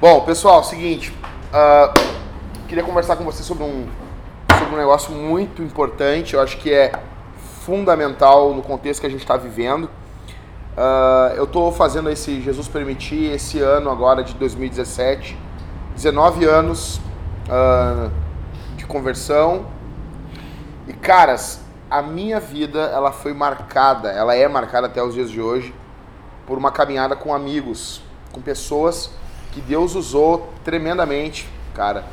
Bom, pessoal, seguinte, uh, queria conversar com você sobre um, sobre um negócio muito importante, eu acho que é fundamental no contexto que a gente está vivendo. Uh, eu estou fazendo esse Jesus Permitir esse ano agora de 2017, 19 anos uh, de conversão. E caras, a minha vida ela foi marcada, ela é marcada até os dias de hoje por uma caminhada com amigos, com pessoas que Deus usou tremendamente, cara,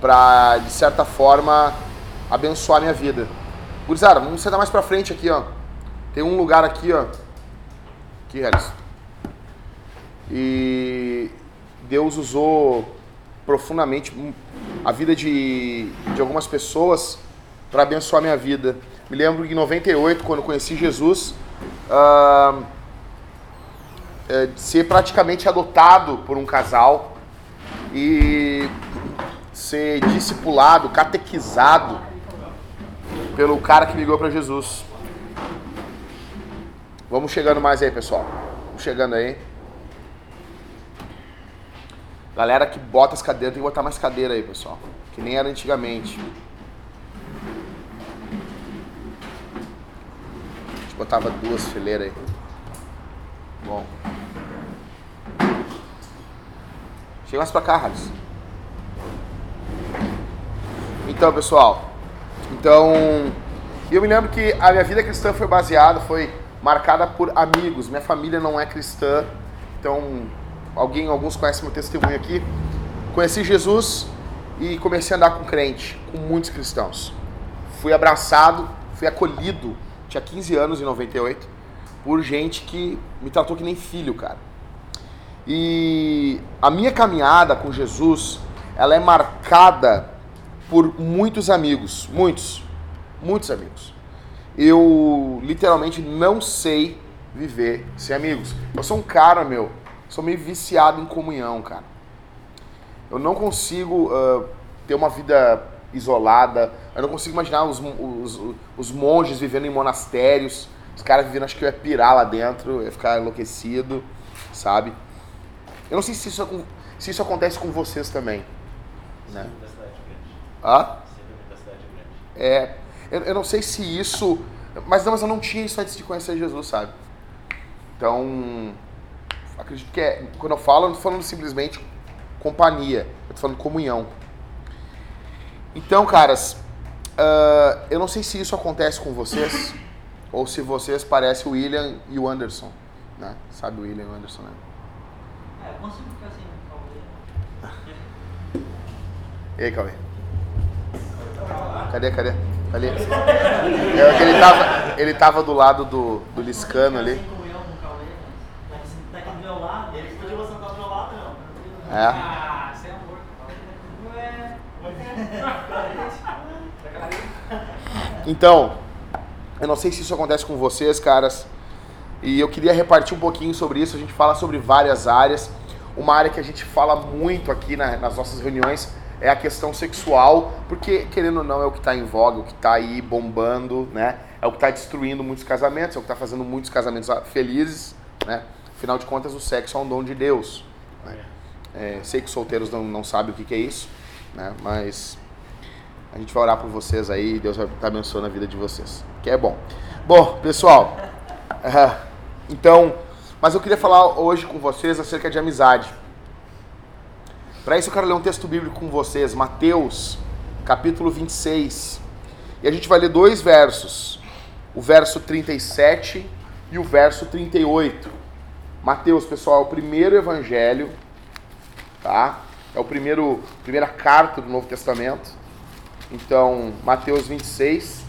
para de certa forma abençoar minha vida. Gurizada, vamos sentar mais pra frente aqui, ó. Tem um lugar aqui, ó. Aqui, Harris. E Deus usou profundamente a vida de, de algumas pessoas para abençoar minha vida. Me lembro que em 98, quando conheci Jesus, uh, é, ser praticamente adotado por um casal e ser discipulado, catequizado pelo cara que ligou para Jesus. Vamos chegando mais aí, pessoal. Vamos chegando aí. Galera que bota as cadeiras, tem que botar mais cadeira aí, pessoal. Que nem era antigamente. A gente botava duas fileiras aí. Bom. Chega mais pra cá, Harris. Então, pessoal. Então, eu me lembro que a minha vida cristã foi baseada, foi marcada por amigos. Minha família não é cristã. Então, alguém, alguns conhecem meu testemunho aqui. Conheci Jesus e comecei a andar com crente, com muitos cristãos. Fui abraçado, fui acolhido, tinha 15 anos em 98, por gente que me tratou que nem filho, cara. E a minha caminhada com Jesus, ela é marcada por muitos amigos, muitos, muitos amigos. Eu literalmente não sei viver sem amigos. Eu sou um cara, meu, sou meio viciado em comunhão, cara. Eu não consigo uh, ter uma vida isolada. Eu não consigo imaginar os, os, os monges vivendo em monastérios. Os caras vivendo, acho que eu ia pirar lá dentro, ia ficar enlouquecido, sabe? Eu não sei se isso, se isso acontece com vocês também. Né? Hã? É, eu, eu, não sei se isso. Mas não, mas eu não tinha isso antes de conhecer Jesus, sabe? Então, acredito que é. Quando eu falo, eu não estou falando simplesmente companhia, eu estou falando comunhão. Então, caras, uh, eu não sei se isso acontece com vocês, ou se vocês parecem o William e o Anderson. Né? Sabe o William e o Anderson, né? É, eu consigo ficar assim, Cauê. E aí, Cauê? Cadê, cadê? Ali. É, ele, tava, ele tava do lado do, do Liscano ali. É. Ah, sem amor. Então, eu não sei se isso acontece com vocês, caras. E eu queria repartir um pouquinho sobre isso. A gente fala sobre várias áreas. Uma área que a gente fala muito aqui na, nas nossas reuniões é a questão sexual, porque querendo ou não é o que está em voga, o que está aí bombando, né? É o que está destruindo muitos casamentos, é o que está fazendo muitos casamentos felizes, né? Afinal de contas, o sexo é um dom de Deus. Né? É, sei que solteiros não, não sabem o que, que é isso, né? Mas a gente vai orar por vocês aí, Deus vai estar abençoando a vida de vocês, que é bom. Bom, pessoal, uh, então, mas eu queria falar hoje com vocês acerca de amizade. Para isso eu quero ler um texto bíblico com vocês, Mateus, capítulo 26. E a gente vai ler dois versos, o verso 37 e o verso 38. Mateus, pessoal, é o primeiro evangelho, tá? É o primeiro, primeira carta do Novo Testamento. Então, Mateus 26.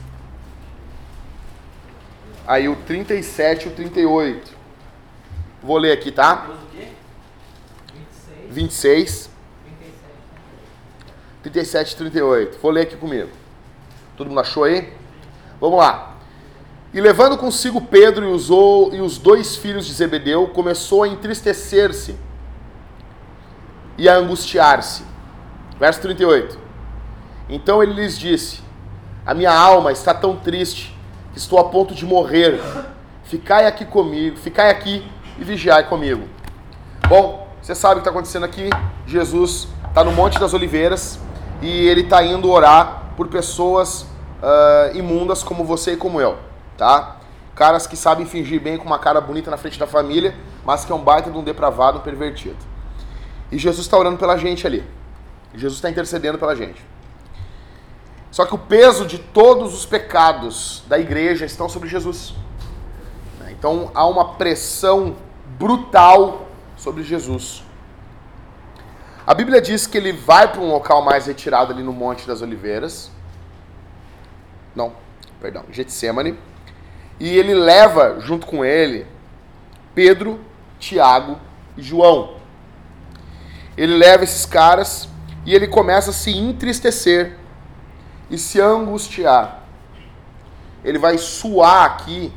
Aí o 37 e o 38. Vou ler aqui, tá? 26. 37 e 38. Vou ler aqui comigo. Todo mundo achou aí? Vamos lá. E levando consigo Pedro e os, e os dois filhos de Zebedeu, começou a entristecer-se e a angustiar-se. Verso 38. Então ele lhes disse: A minha alma está tão triste estou a ponto de morrer. Ficai aqui comigo, ficai aqui e vigiai comigo. Bom, Você sabe o que está acontecendo aqui? Jesus está no Monte das Oliveiras e ele está indo orar por pessoas uh, imundas como você e como eu, tá? Caras que sabem fingir bem com uma cara bonita na frente da família, mas que é um baita de um depravado, um pervertido. E Jesus está orando pela gente ali. Jesus está intercedendo pela gente. Só que o peso de todos os pecados da igreja estão sobre Jesus. Então há uma pressão brutal sobre Jesus. A Bíblia diz que ele vai para um local mais retirado ali no Monte das Oliveiras. Não, perdão, Getsemane. E ele leva junto com ele Pedro, Tiago e João. Ele leva esses caras e ele começa a se entristecer e se angustiar. Ele vai suar aqui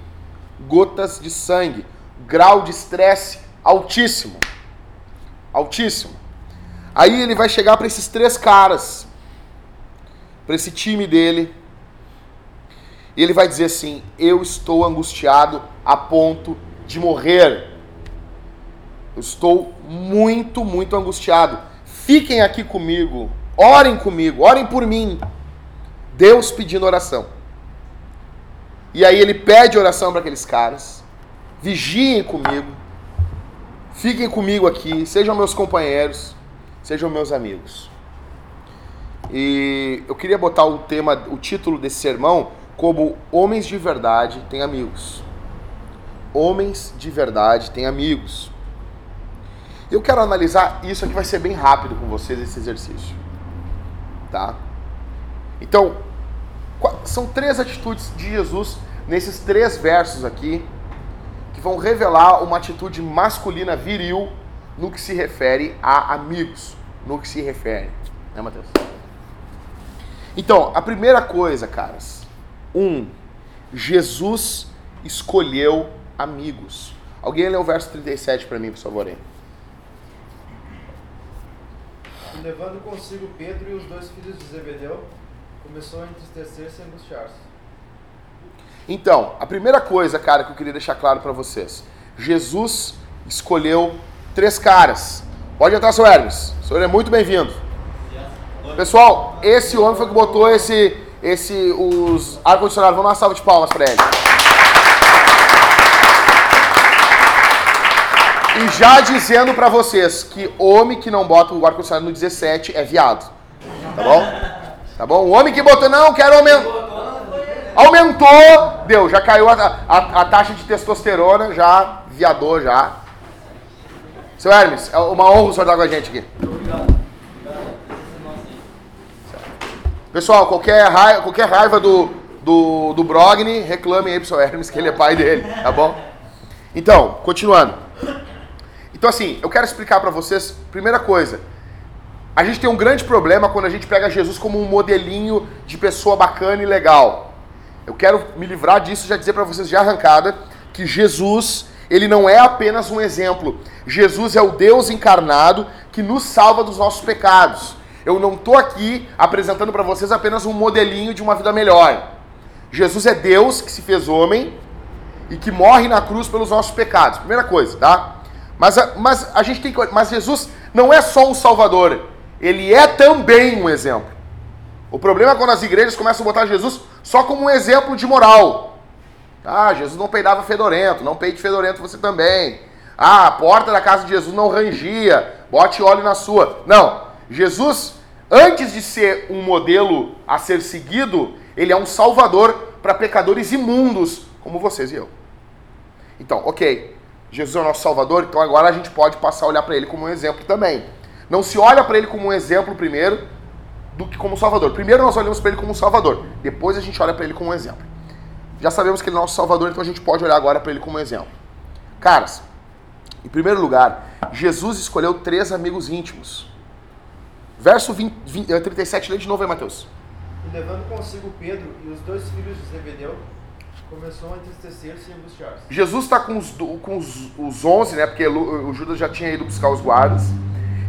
gotas de sangue, grau de estresse altíssimo. Altíssimo. Aí ele vai chegar para esses três caras, para esse time dele, e ele vai dizer assim: Eu estou angustiado a ponto de morrer. Eu estou muito, muito angustiado. Fiquem aqui comigo, orem comigo, orem por mim. Deus pedindo oração. E aí ele pede oração para aqueles caras. Vigiem comigo. Fiquem comigo aqui, sejam meus companheiros, sejam meus amigos. E eu queria botar o tema, o título desse sermão como Homens de verdade têm amigos. Homens de verdade têm amigos. Eu quero analisar isso aqui vai ser bem rápido com vocês esse exercício. Tá? Então, são três atitudes de Jesus nesses três versos aqui que vão revelar uma atitude masculina viril no que se refere a amigos, no que se refere, né, Matheus? Então, a primeira coisa, caras, um, Jesus escolheu amigos. Alguém lê o verso 37 para mim, por favor, aí. Levando consigo Pedro e os dois filhos de Zebedeu, começou a entristecer-se e angustiar-se. Então, a primeira coisa, cara, que eu queria deixar claro para vocês: Jesus escolheu três caras. Pode entrar, seu Hermes. O senhor é muito bem-vindo. Pessoal, esse homem foi que botou esse, esse, os ar-condicionados. Vamos dar uma salva de palmas para ele. E já dizendo para vocês que homem que não bota o ar-condicionado no 17 é viado. Tá bom? Tá bom? O homem que botou, não, quero aumentar. Aumentou, deu, já caiu a, a, a taxa de testosterona, já viador já. Seu Hermes, é uma honra o senhor estar com a gente aqui. Pessoal, qualquer raiva, qualquer raiva do, do, do Brogni, reclame aí pro seu Hermes, que ele é pai dele, tá bom? Então, continuando. Então, assim, eu quero explicar para vocês, primeira coisa, a gente tem um grande problema quando a gente pega Jesus como um modelinho de pessoa bacana e legal. Eu quero me livrar disso e já dizer para vocês de arrancada que Jesus, ele não é apenas um exemplo. Jesus é o Deus encarnado que nos salva dos nossos pecados. Eu não estou aqui apresentando para vocês apenas um modelinho de uma vida melhor. Jesus é Deus que se fez homem e que morre na cruz pelos nossos pecados. Primeira coisa, tá? Mas, mas a gente tem que, mas Jesus não é só um salvador, ele é também um exemplo. O problema é quando as igrejas começam a botar Jesus só como um exemplo de moral. Ah, Jesus não peidava fedorento, não peide fedorento você também. Ah, a porta da casa de Jesus não rangia, bote óleo na sua. Não, Jesus, antes de ser um modelo a ser seguido, ele é um salvador para pecadores imundos, como vocês e eu. Então, ok, Jesus é o nosso salvador, então agora a gente pode passar a olhar para ele como um exemplo também. Não se olha para ele como um exemplo primeiro, do que como Salvador. Primeiro nós olhamos para ele como Salvador, depois a gente olha para ele como um exemplo. Já sabemos que ele é nosso Salvador, então a gente pode olhar agora para ele como um exemplo. Caras, em primeiro lugar, Jesus escolheu três amigos íntimos. Verso 20, 20, 37, lê de novo aí, Mateus. E levando consigo Pedro e os dois filhos de Zebedeu, começou a entristecer-se e angustiar-se. Jesus está com, os, com os, os 11, né? Porque o Judas já tinha ido buscar os guardas.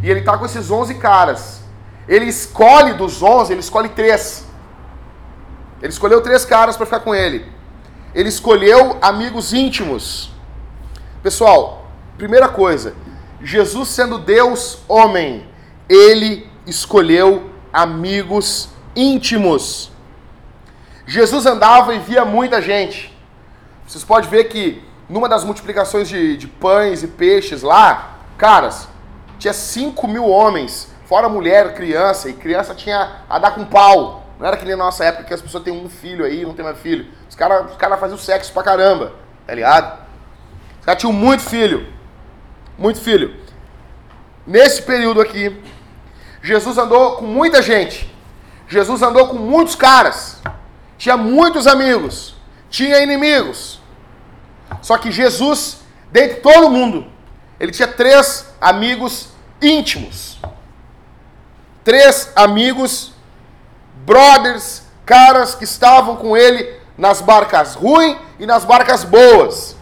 E ele está com esses 11 caras. Ele escolhe dos 11, ele escolhe três. Ele escolheu três caras para ficar com ele. Ele escolheu amigos íntimos. Pessoal, primeira coisa, Jesus sendo Deus homem, ele escolheu amigos íntimos. Jesus andava e via muita gente. Vocês podem ver que numa das multiplicações de, de pães e peixes lá, caras, tinha 5 mil homens, fora mulher, criança, e criança tinha a dar com pau. Não era que nem na nossa época que as pessoas têm um filho aí, não tem mais filho. Os caras os cara faziam sexo pra caramba, tá ligado? Os caras tinham muito filho. Muito filho. Nesse período aqui, Jesus andou com muita gente. Jesus andou com muitos caras. Tinha muitos amigos. Tinha inimigos. Só que Jesus, dentre todo mundo, ele tinha três amigos íntimos. Três amigos, brothers, caras que estavam com ele nas barcas ruins e nas barcas boas.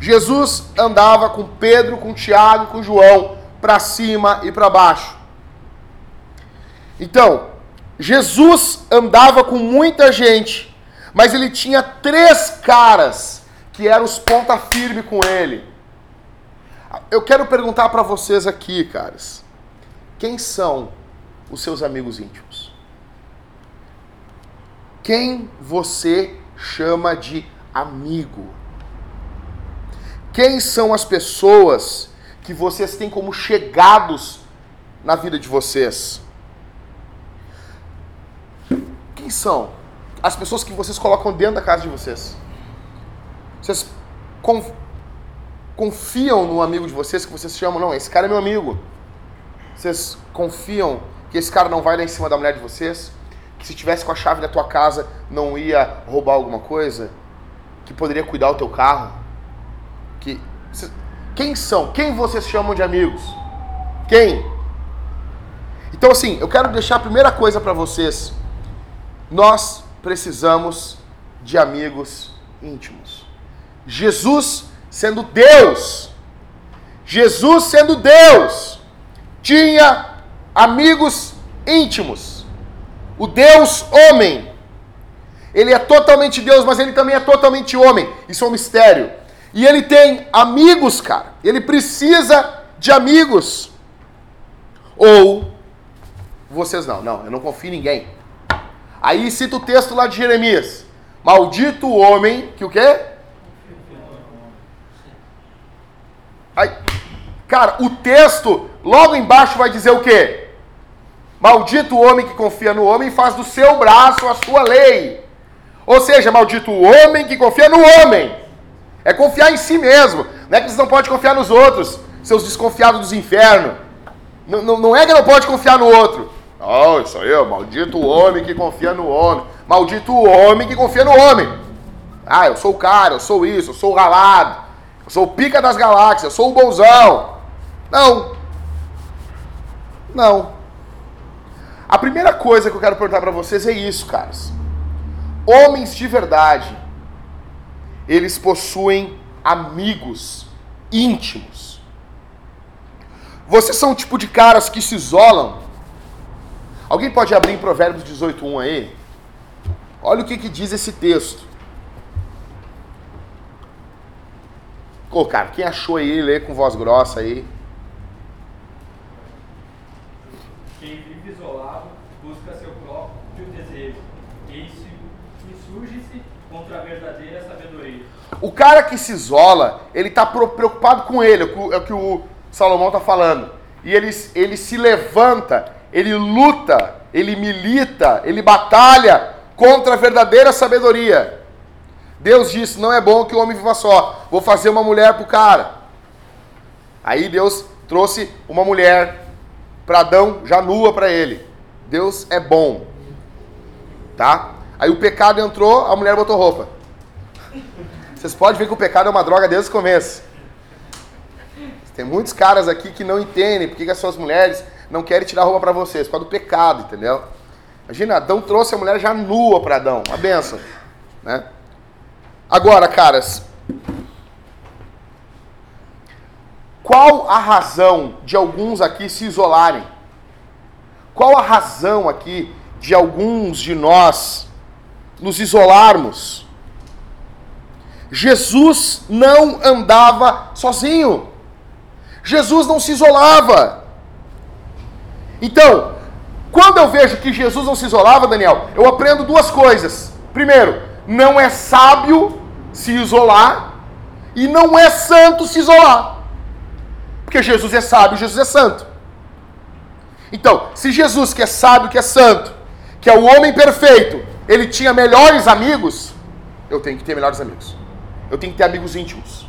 Jesus andava com Pedro, com Tiago, com João, para cima e para baixo. Então, Jesus andava com muita gente, mas ele tinha três caras que eram os ponta firme com ele. Eu quero perguntar para vocês aqui, caras, quem são os seus amigos íntimos? Quem você chama de amigo? Quem são as pessoas que vocês têm como chegados na vida de vocês? Quem são as pessoas que vocês colocam dentro da casa de vocês? Vocês confiam no amigo de vocês que vocês chamam, não, esse cara é meu amigo. Vocês confiam que esse cara não vai lá em cima da mulher de vocês? Que se tivesse com a chave da tua casa não ia roubar alguma coisa? Que poderia cuidar do teu carro? Que quem são? Quem vocês chamam de amigos? Quem? Então assim, eu quero deixar a primeira coisa para vocês. Nós precisamos de amigos íntimos. Jesus sendo Deus, Jesus sendo Deus, tinha amigos íntimos. O Deus homem. Ele é totalmente Deus, mas ele também é totalmente homem. Isso é um mistério. E ele tem amigos, cara. Ele precisa de amigos. Ou vocês não, não, eu não confio em ninguém. Aí cita o texto lá de Jeremias. Maldito o homem que o quê? Cara, o texto logo embaixo vai dizer o quê? Maldito o homem que confia no homem e faz do seu braço a sua lei. Ou seja, maldito o homem que confia no homem. É confiar em si mesmo. Não é que você não pode confiar nos outros, seus desconfiados dos infernos. Não, não, não é que não pode confiar no outro. Oh, isso aí, maldito o homem que confia no homem. Maldito o homem que confia no homem. Ah, eu sou o cara, eu sou isso, eu sou o ralado. Sou o pica das galáxias, sou o bonzão. Não. Não. A primeira coisa que eu quero perguntar para vocês é isso, caras. Homens de verdade, eles possuem amigos íntimos. Vocês são o tipo de caras que se isolam Alguém pode abrir em Provérbios 18:1 aí? Olha o que, que diz esse texto. Ô, cara, quem achou aí, lê com voz grossa aí. Quem vive isolado busca seu próprio desejo e insurge-se contra a verdadeira sabedoria. O cara que se isola, ele está preocupado com ele, é o que o Salomão está falando. E ele, ele se levanta ele luta, ele milita, ele batalha contra a verdadeira sabedoria. Deus disse: não é bom que o homem viva só, vou fazer uma mulher para o cara. Aí Deus trouxe uma mulher para Adão, já nua para ele. Deus é bom. Tá? Aí o pecado entrou, a mulher botou roupa. Vocês podem ver que o pecado é uma droga desde o começo. Tem muitos caras aqui que não entendem porque que as suas mulheres não querem tirar roupa para vocês, por causa do pecado, entendeu? Imagina, Adão trouxe a mulher já nua para Adão, uma benção, né? Agora, caras, qual a razão de alguns aqui se isolarem? Qual a razão aqui de alguns de nós nos isolarmos? Jesus não andava sozinho. Jesus não se isolava. Então, quando eu vejo que Jesus não se isolava, Daniel, eu aprendo duas coisas. Primeiro, não é sábio se isolar e não é santo se isolar. Porque Jesus é sábio, Jesus é santo. Então, se Jesus, que é sábio, que é santo, que é o homem perfeito, ele tinha melhores amigos, eu tenho que ter melhores amigos. Eu tenho que ter amigos íntimos.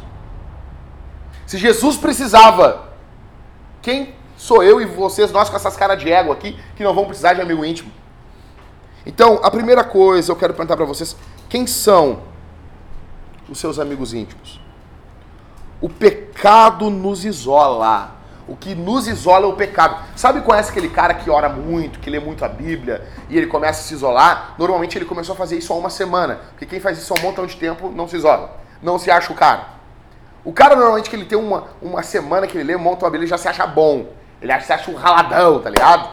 Se Jesus precisava, quem sou eu e vocês, nós com essas caras de ego aqui, que não vão precisar de amigo íntimo? Então, a primeira coisa eu quero perguntar para vocês: quem são os seus amigos íntimos? O pecado nos isola. O que nos isola é o pecado. Sabe, conhece aquele cara que ora muito, que lê muito a Bíblia e ele começa a se isolar? Normalmente ele começou a fazer isso há uma semana. Porque quem faz isso há um montão de tempo não se isola. Não se acha o cara. O cara normalmente que ele tem uma, uma semana que ele lê, monta a Bíblia, ele já se acha bom. Ele acha, se acha um raladão, tá ligado?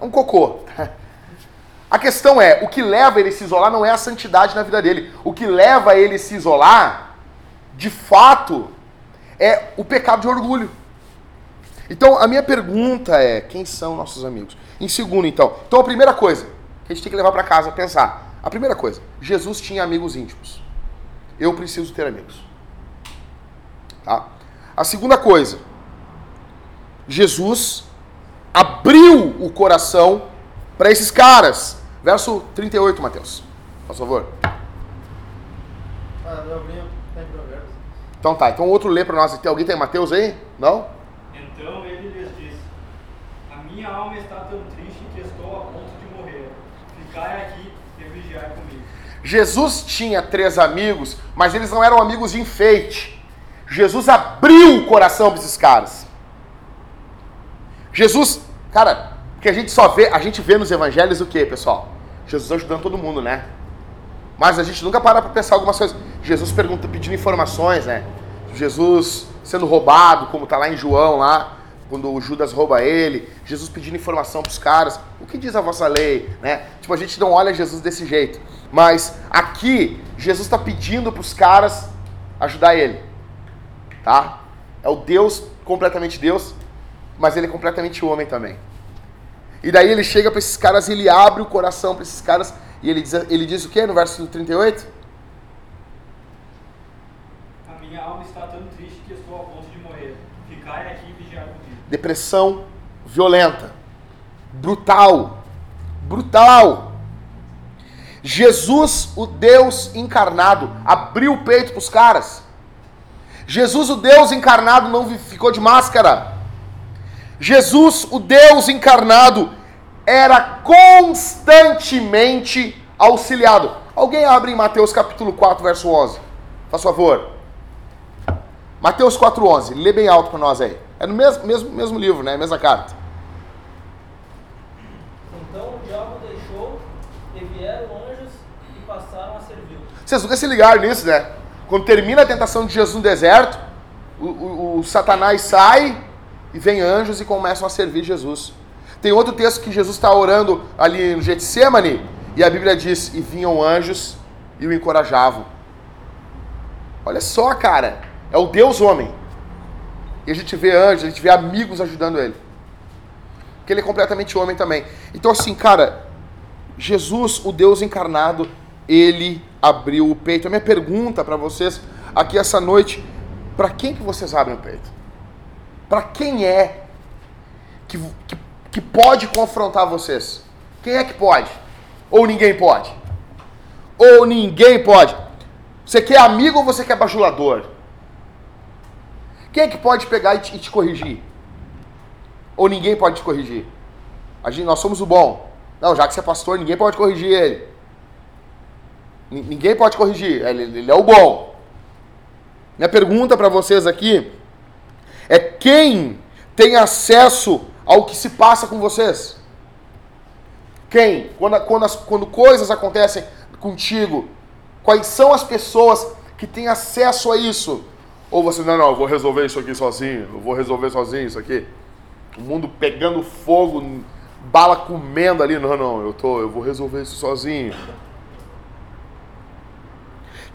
É um cocô. A questão é, o que leva ele a se isolar não é a santidade na vida dele. O que leva ele a se isolar, de fato, é o pecado de orgulho. Então, a minha pergunta é: quem são nossos amigos? Em segundo, então. Então, a primeira coisa que a gente tem que levar para casa, pensar. A primeira coisa: Jesus tinha amigos íntimos. Eu preciso ter amigos. Tá? A segunda coisa: Jesus abriu o coração para esses caras. Verso 38, Mateus. Por favor. Ah, não abri, tá em Provérbios. Então tá, então outro lê para nós. Tem alguém tem Mateus aí? Não? Então ele lhes disse: A minha alma está tão triste que estou a ponto de morrer. Ficai aqui e vigiai comigo. Jesus tinha três amigos, mas eles não eram amigos de enfeite. Jesus abriu o coração para esses caras. Jesus, cara, que a gente só vê, a gente vê nos evangelhos o que, pessoal? Jesus ajudando todo mundo, né? Mas a gente nunca para para pensar algumas coisas. Jesus pergunta, pedindo informações, né? Jesus sendo roubado, como tá lá em João lá, quando o Judas rouba ele, Jesus pedindo informação para os caras. O que diz a vossa lei, né? Tipo, a gente não olha Jesus desse jeito. Mas aqui Jesus está pedindo para os caras ajudar ele. Tá? É o Deus completamente Deus, mas ele é completamente homem também. E daí ele chega para esses caras e ele abre o coração para esses caras e ele diz, ele diz o que no verso 38? A minha alma está tão triste que estou a ponto de morrer. Ficai aqui e vigiai comigo. Depressão violenta, brutal, brutal. Jesus, o Deus encarnado, abriu o peito para os caras. Jesus, o Deus encarnado, não ficou de máscara. Jesus, o Deus encarnado, era constantemente auxiliado. Alguém abre em Mateus capítulo 4, verso 11. Faz favor. Mateus 4, 11. Lê bem alto para nós aí. É no mesmo, mesmo, mesmo livro, né? Mesma carta. Então o diabo deixou e vieram anjos e passaram a servi-lo. Vocês nunca se ligaram nisso, né? Quando termina a tentação de Jesus no deserto, o, o, o Satanás sai e vem anjos e começam a servir Jesus. Tem outro texto que Jesus está orando ali no Getsemane e a Bíblia diz: E vinham anjos e o encorajavam. Olha só, cara, é o Deus homem. E a gente vê anjos, a gente vê amigos ajudando ele. Porque ele é completamente homem também. Então, assim, cara, Jesus, o Deus encarnado, ele abriu o peito. A minha pergunta para vocês aqui essa noite: para quem que vocês abrem o peito? Para quem é que, que, que pode confrontar vocês? Quem é que pode? Ou ninguém pode? Ou ninguém pode? Você quer amigo ou você quer bajulador? Quem é que pode pegar e te, e te corrigir? Ou ninguém pode te corrigir? A gente, nós somos o bom. Não, já que você é pastor, ninguém pode corrigir ele. N- Ninguém pode corrigir. Ele, ele é o bom. Minha pergunta para vocês aqui é quem tem acesso ao que se passa com vocês? Quem? Quando, quando, as, quando coisas acontecem contigo, quais são as pessoas que têm acesso a isso? Ou você, não, não, eu vou resolver isso aqui sozinho, eu vou resolver sozinho isso aqui. O mundo pegando fogo, bala comendo ali, não, não, eu, tô, eu vou resolver isso sozinho.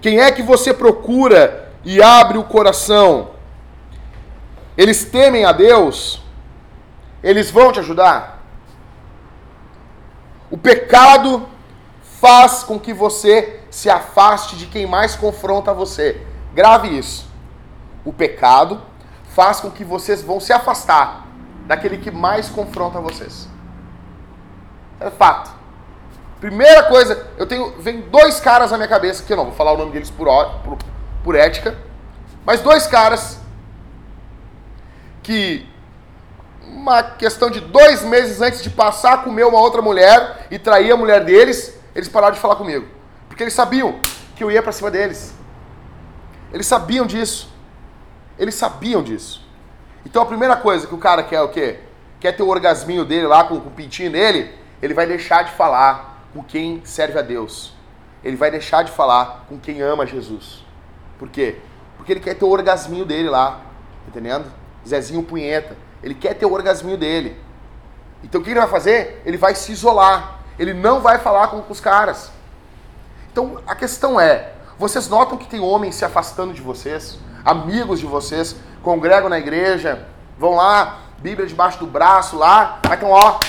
Quem é que você procura e abre o coração? Eles temem a Deus, eles vão te ajudar. O pecado faz com que você se afaste de quem mais confronta você. Grave isso. O pecado faz com que vocês vão se afastar daquele que mais confronta vocês. É fato. Primeira coisa, eu tenho. Vem dois caras na minha cabeça, que eu não vou falar o nome deles por, por, por ética, mas dois caras que uma questão de dois meses antes de passar a comer uma outra mulher e trair a mulher deles, eles pararam de falar comigo. Porque eles sabiam que eu ia para cima deles. Eles sabiam disso. Eles sabiam disso. Então a primeira coisa que o cara quer é o quê? Quer ter o orgasminho dele lá com, com o pintinho nele, ele vai deixar de falar com quem serve a Deus. Ele vai deixar de falar com quem ama Jesus. Por quê? Porque ele quer ter o orgasminho dele lá. Entendendo? Zezinho Punheta. Ele quer ter o orgasminho dele. Então o que ele vai fazer? Ele vai se isolar. Ele não vai falar com, os caras. Então a questão é: vocês notam que tem homens se afastando de vocês? Amigos de vocês, congregam na igreja, vão lá, Bíblia debaixo do braço lá, vai então, ó,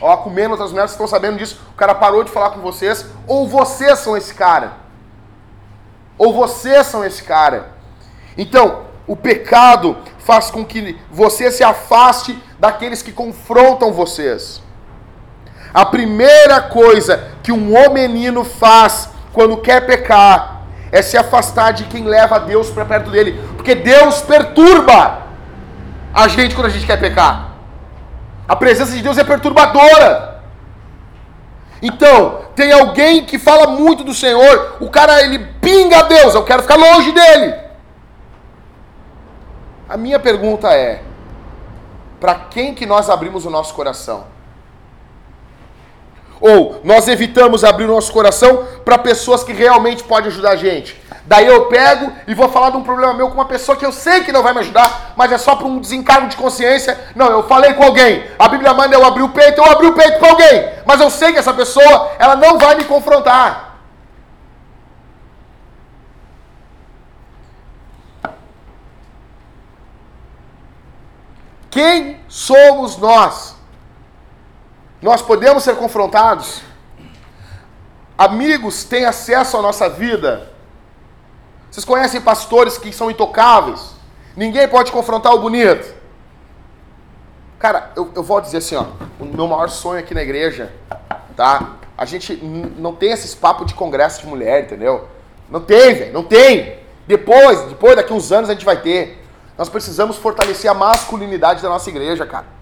ó, comendo outras mulheres, vocês estão sabendo disso, o cara parou de falar com vocês, ou vocês são esse cara. Ou vocês são esse cara. Então, o pecado faz com que você se afaste daqueles que confrontam vocês. A primeira coisa que um menino faz quando quer pecar é se afastar de quem leva Deus para perto dele, porque Deus perturba a gente quando a gente quer pecar. A presença de Deus é perturbadora. Então, tem alguém que fala muito do Senhor, o cara ele pinga a Deus, eu quero ficar longe dele. A minha pergunta é: para quem que nós abrimos o nosso coração? Ou nós evitamos abrir o nosso coração para pessoas que realmente podem ajudar a gente? Daí eu pego e vou falar de um problema meu com uma pessoa que eu sei que não vai me ajudar, mas é só para um desencargo de consciência. Não, eu falei com alguém. A Bíblia manda eu abrir o peito, eu abri o peito para alguém. Mas eu sei que essa pessoa, ela não vai me confrontar. Quem somos nós? Nós podemos ser confrontados? Amigos têm acesso à nossa vida? Vocês conhecem pastores que são intocáveis? Ninguém pode confrontar o bonito. Cara, eu, eu vou dizer assim, ó, o meu maior sonho aqui na igreja, tá? A gente não tem esses papos de congresso de mulher, entendeu? Não tem, velho, não tem. Depois, depois, daqui uns anos a gente vai ter. Nós precisamos fortalecer a masculinidade da nossa igreja, cara.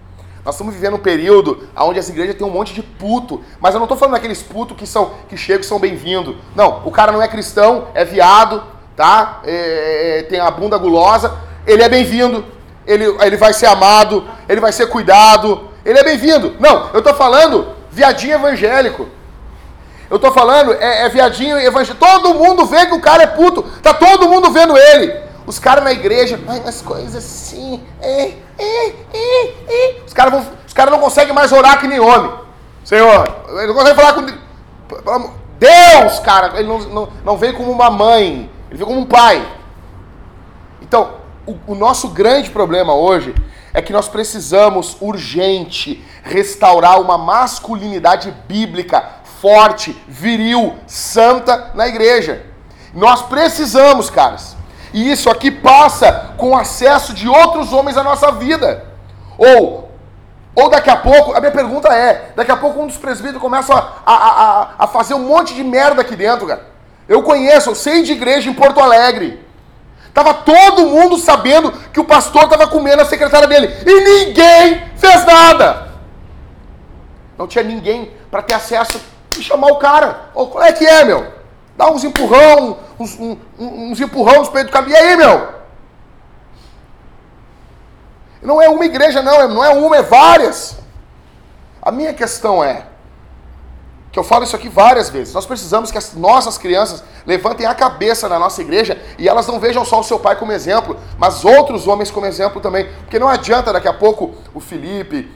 Nós estamos vivendo um período onde as igrejas têm um monte de puto. Mas eu não estou falando daqueles putos que, são, que chegam e são bem-vindos. Não, o cara não é cristão, é viado, tá? É, é, é tem a bunda gulosa. Ele é bem-vindo. Ele, ele vai ser amado. Ele vai ser cuidado. Ele é bem-vindo. Não, eu estou falando viadinho evangélico. Eu estou falando é, é viadinho evangélico. Todo mundo vê que o cara é puto. Tá todo mundo vendo ele. Os caras na igreja, ai, as coisas assim, é, é, é, é. Os caras cara não conseguem mais orar que nem homem. Senhor, ele não consegue falar com Deus, cara, ele não, não, não vem como uma mãe, ele vem como um pai. Então, o, o nosso grande problema hoje é que nós precisamos urgente restaurar uma masculinidade bíblica forte, viril, santa na igreja. Nós precisamos, caras. E isso aqui passa com acesso de outros homens à nossa vida. Ou, ou daqui a pouco, a minha pergunta é: daqui a pouco um dos presbíteros começa a, a, a, a fazer um monte de merda aqui dentro, cara. Eu conheço, eu sei de igreja em Porto Alegre. Tava todo mundo sabendo que o pastor estava comendo a secretária dele. E ninguém fez nada. Não tinha ninguém para ter acesso e chamar o cara. Ô, qual é que é, meu? Dá uns empurrão, uns, uns, empurrão nos peitos do caminho. E aí, meu? Não é uma igreja, não. Não é uma, é várias. A minha questão é, que eu falo isso aqui várias vezes, nós precisamos que as nossas crianças levantem a cabeça na nossa igreja e elas não vejam só o seu pai como exemplo, mas outros homens como exemplo também. Porque não adianta daqui a pouco o Felipe,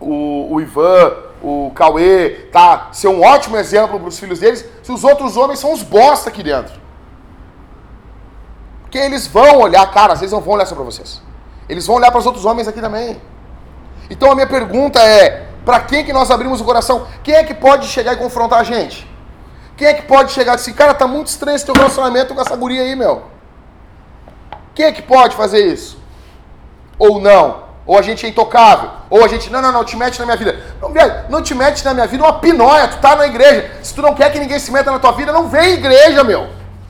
o, o Ivan, o Cauê, tá? Ser um ótimo exemplo para os filhos deles, se os outros homens são os bosta aqui dentro. Porque eles vão olhar, cara, às vezes não vão olhar só para vocês. Eles vão olhar para os outros homens aqui também. Então a minha pergunta é: para quem que nós abrimos o coração? Quem é que pode chegar e confrontar a gente? Quem é que pode chegar e dizer, cara, tá muito estranho esse teu relacionamento com essa guria aí, meu? Quem é que pode fazer isso? Ou não? Ou a gente é intocável? Ou a gente, não, não, não, te mete na minha vida. Não, velho, não te mete na minha vida uma pinóia, tu tá na igreja. Se tu não quer que ninguém se meta na tua vida, não vem igreja, meu.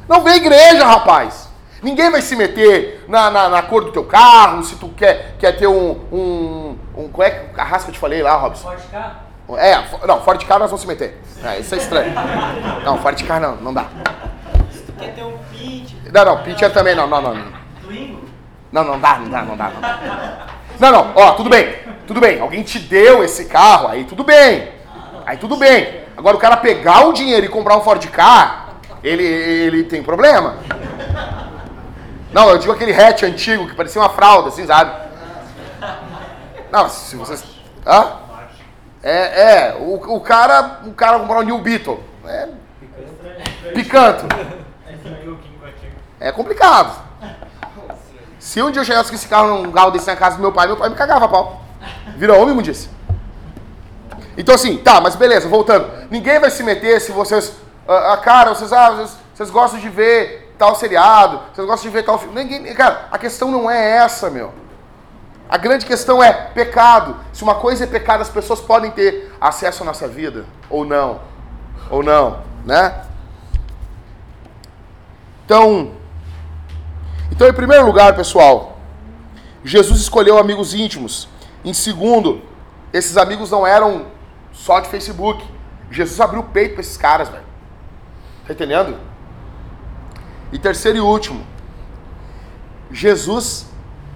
Não vem igreja, rapaz. Ninguém vai se meter na, na, na, cor do teu carro, se tu quer, quer ter um, um, um. Qual é que raça que eu te falei lá, Robson? Ford K? É, não, Ford Car nós vamos se meter. É, isso é estranho. Não, Ford Car não, não dá. Se tu quer ter um Pitch. Não, não, Pitcher também não, não, não. Twingo? Não, não dá, não dá, não dá, não dá. Não, não, ó, tudo bem, tudo bem. Alguém te deu esse carro, aí tudo bem. Aí tudo bem. Agora o cara pegar o dinheiro e comprar um Ford Car, ele, ele tem problema. Não, eu digo aquele hatch antigo que parecia uma fralda, assim, sabe? Não, se vocês. Hã? É, é, o, o cara, o cara comprar um New Beetle. É. Picanto. É complicado. Se um dia eu chegasse com esse carro num carro desse na casa do meu pai, meu pai me cagava pau. Vira homem, me disse. Então assim, tá, mas beleza, voltando. Ninguém vai se meter se vocês. A cara, vocês, ah, vocês, vocês gostam de ver tal seriado, vocês gostam de ver tal filme. Ninguém, cara, a questão não é essa, meu. A grande questão é pecado. Se uma coisa é pecado, as pessoas podem ter acesso à nossa vida ou não. Ou não, né? Então, então em primeiro lugar, pessoal, Jesus escolheu amigos íntimos. Em segundo, esses amigos não eram só de Facebook. Jesus abriu o peito para esses caras, velho. Tá entendendo? E terceiro e último, Jesus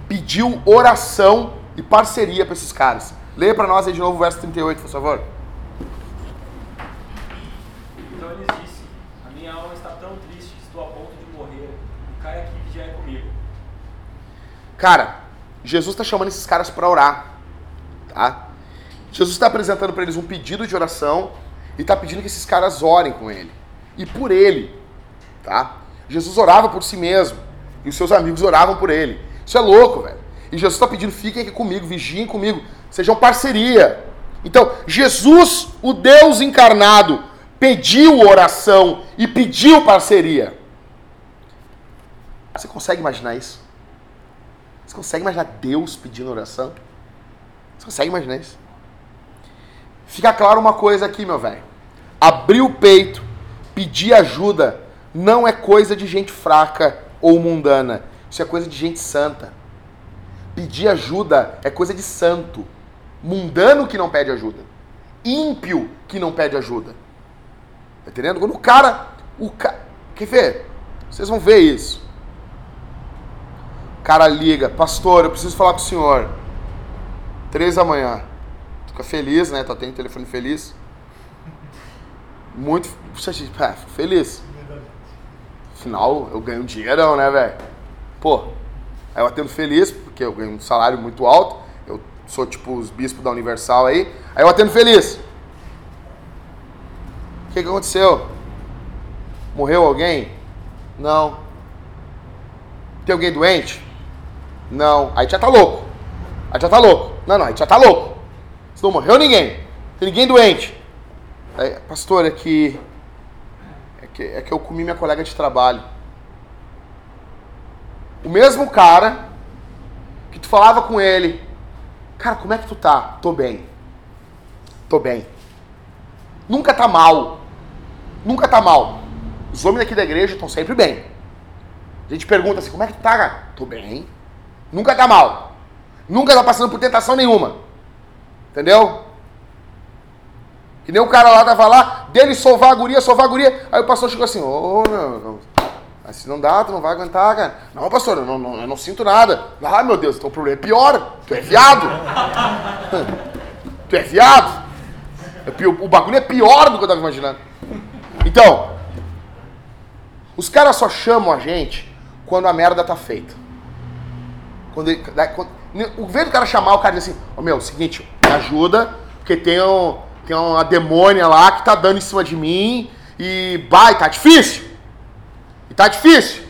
pediu oração e parceria para esses caras. Leia para nós aí de novo o verso 38, por favor. Então ele disse: A minha alma está tão triste que estou a ponto de morrer. Cai aqui e vigiai comigo. Cara, Jesus está chamando esses caras para orar, tá? Jesus está apresentando para eles um pedido de oração e está pedindo que esses caras orem com ele e por ele, tá? Jesus orava por si mesmo. E os seus amigos oravam por ele. Isso é louco, velho. E Jesus está pedindo: fiquem aqui comigo, vigiem comigo, sejam parceria. Então, Jesus, o Deus encarnado, pediu oração e pediu parceria. Você consegue imaginar isso? Consegue imaginar Deus pedindo oração? Você consegue imaginar isso? Fica claro uma coisa aqui, meu velho. Abrir o peito, pedir ajuda, não é coisa de gente fraca ou mundana. Isso é coisa de gente santa. Pedir ajuda é coisa de santo. Mundano que não pede ajuda. Ímpio que não pede ajuda. Tá entendendo? Quando o cara. O ca... Quer ver? Vocês vão ver isso. Cara liga, pastor, eu preciso falar com o senhor. Três da manhã. Fica feliz, né? Tá tendo telefone feliz. Muito. Feliz. Afinal, eu ganho um dinheirão, né, velho? Pô, aí eu atendo feliz, porque eu ganho um salário muito alto. Eu sou tipo os bispos da Universal aí. Aí eu atendo feliz. O que, que aconteceu? Morreu alguém? Não. Tem alguém doente? Não. Aí já tá louco. Aí já tá louco. Não, não, aí já tá louco. Se não morreu ninguém. Tem ninguém doente. Aí, pastor, é que que, é que eu comi minha colega de trabalho. O mesmo cara que tu falava com ele, cara, como é que tu tá? Tô bem. Tô bem. Nunca tá mal. Nunca tá mal. Os homens aqui da igreja estão sempre bem. A gente pergunta assim, como é que tu tá, cara? Tô bem. Nunca tá mal. Nunca tá passando por tentação nenhuma. Entendeu? Que nem o cara lá tava lá, dele sovar a guria, sovar a guria. Aí o pastor chegou assim, ô oh, meu, assim não dá, tu não vai aguentar, cara. Não, pastor, eu não, não, eu não sinto nada. Ah, meu Deus, então o problema é pior. Tu é viado. tu é viado. É o bagulho é pior do que eu tava imaginando. Então, os caras só chamam a gente quando a merda tá feita. Quando, ele, quando o vez do cara chamar, o cara diz assim, ô oh, meu, seguinte, me ajuda, porque tem um tem uma demônia lá que tá dando em cima de mim e vai, tá difícil. E tá difícil.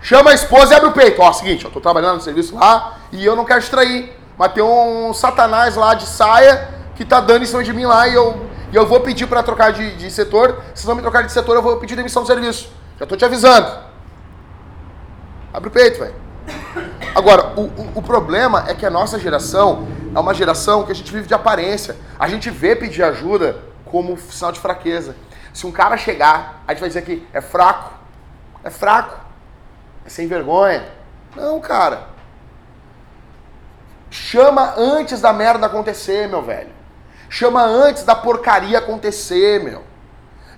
Chama a esposa e abre o peito. Ó, seguinte, eu tô trabalhando no serviço lá e eu não quero distrair. Mas tem um satanás lá de saia que tá dando em cima de mim lá e eu, e eu vou pedir para trocar de, de setor. Se não me trocar de setor, eu vou pedir demissão do serviço. Já tô te avisando. Abre o peito, velho. Agora, o, o, o, problema é que a nossa geração é uma geração que a gente vive de aparência. A gente vê pedir ajuda como sinal de fraqueza. Se um cara chegar, a gente vai dizer que é fraco. É fraco. É sem vergonha. Não, cara. Chama antes da merda acontecer, meu velho. Chama antes da porcaria acontecer, meu.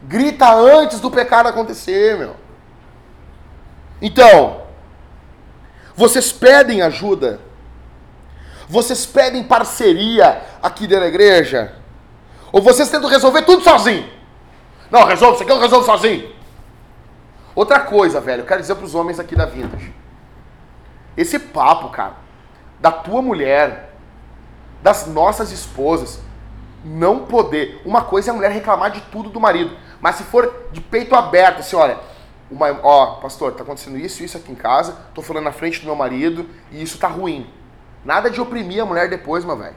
Grita antes do pecado acontecer, meu. Então, vocês pedem ajuda? Vocês pedem parceria aqui dentro da igreja? Ou vocês tentam resolver tudo sozinho? Não, resolve isso aqui, eu resolvo sozinho. Outra coisa, velho, eu quero dizer para os homens aqui da Vintage. Esse papo, cara, da tua mulher, das nossas esposas, não poder. Uma coisa é a mulher reclamar de tudo do marido, mas se for de peito aberto, assim, olha, uma, ó, pastor, tá acontecendo isso, isso aqui em casa, tô falando na frente do meu marido e isso tá ruim. Nada de oprimir a mulher depois, meu velho.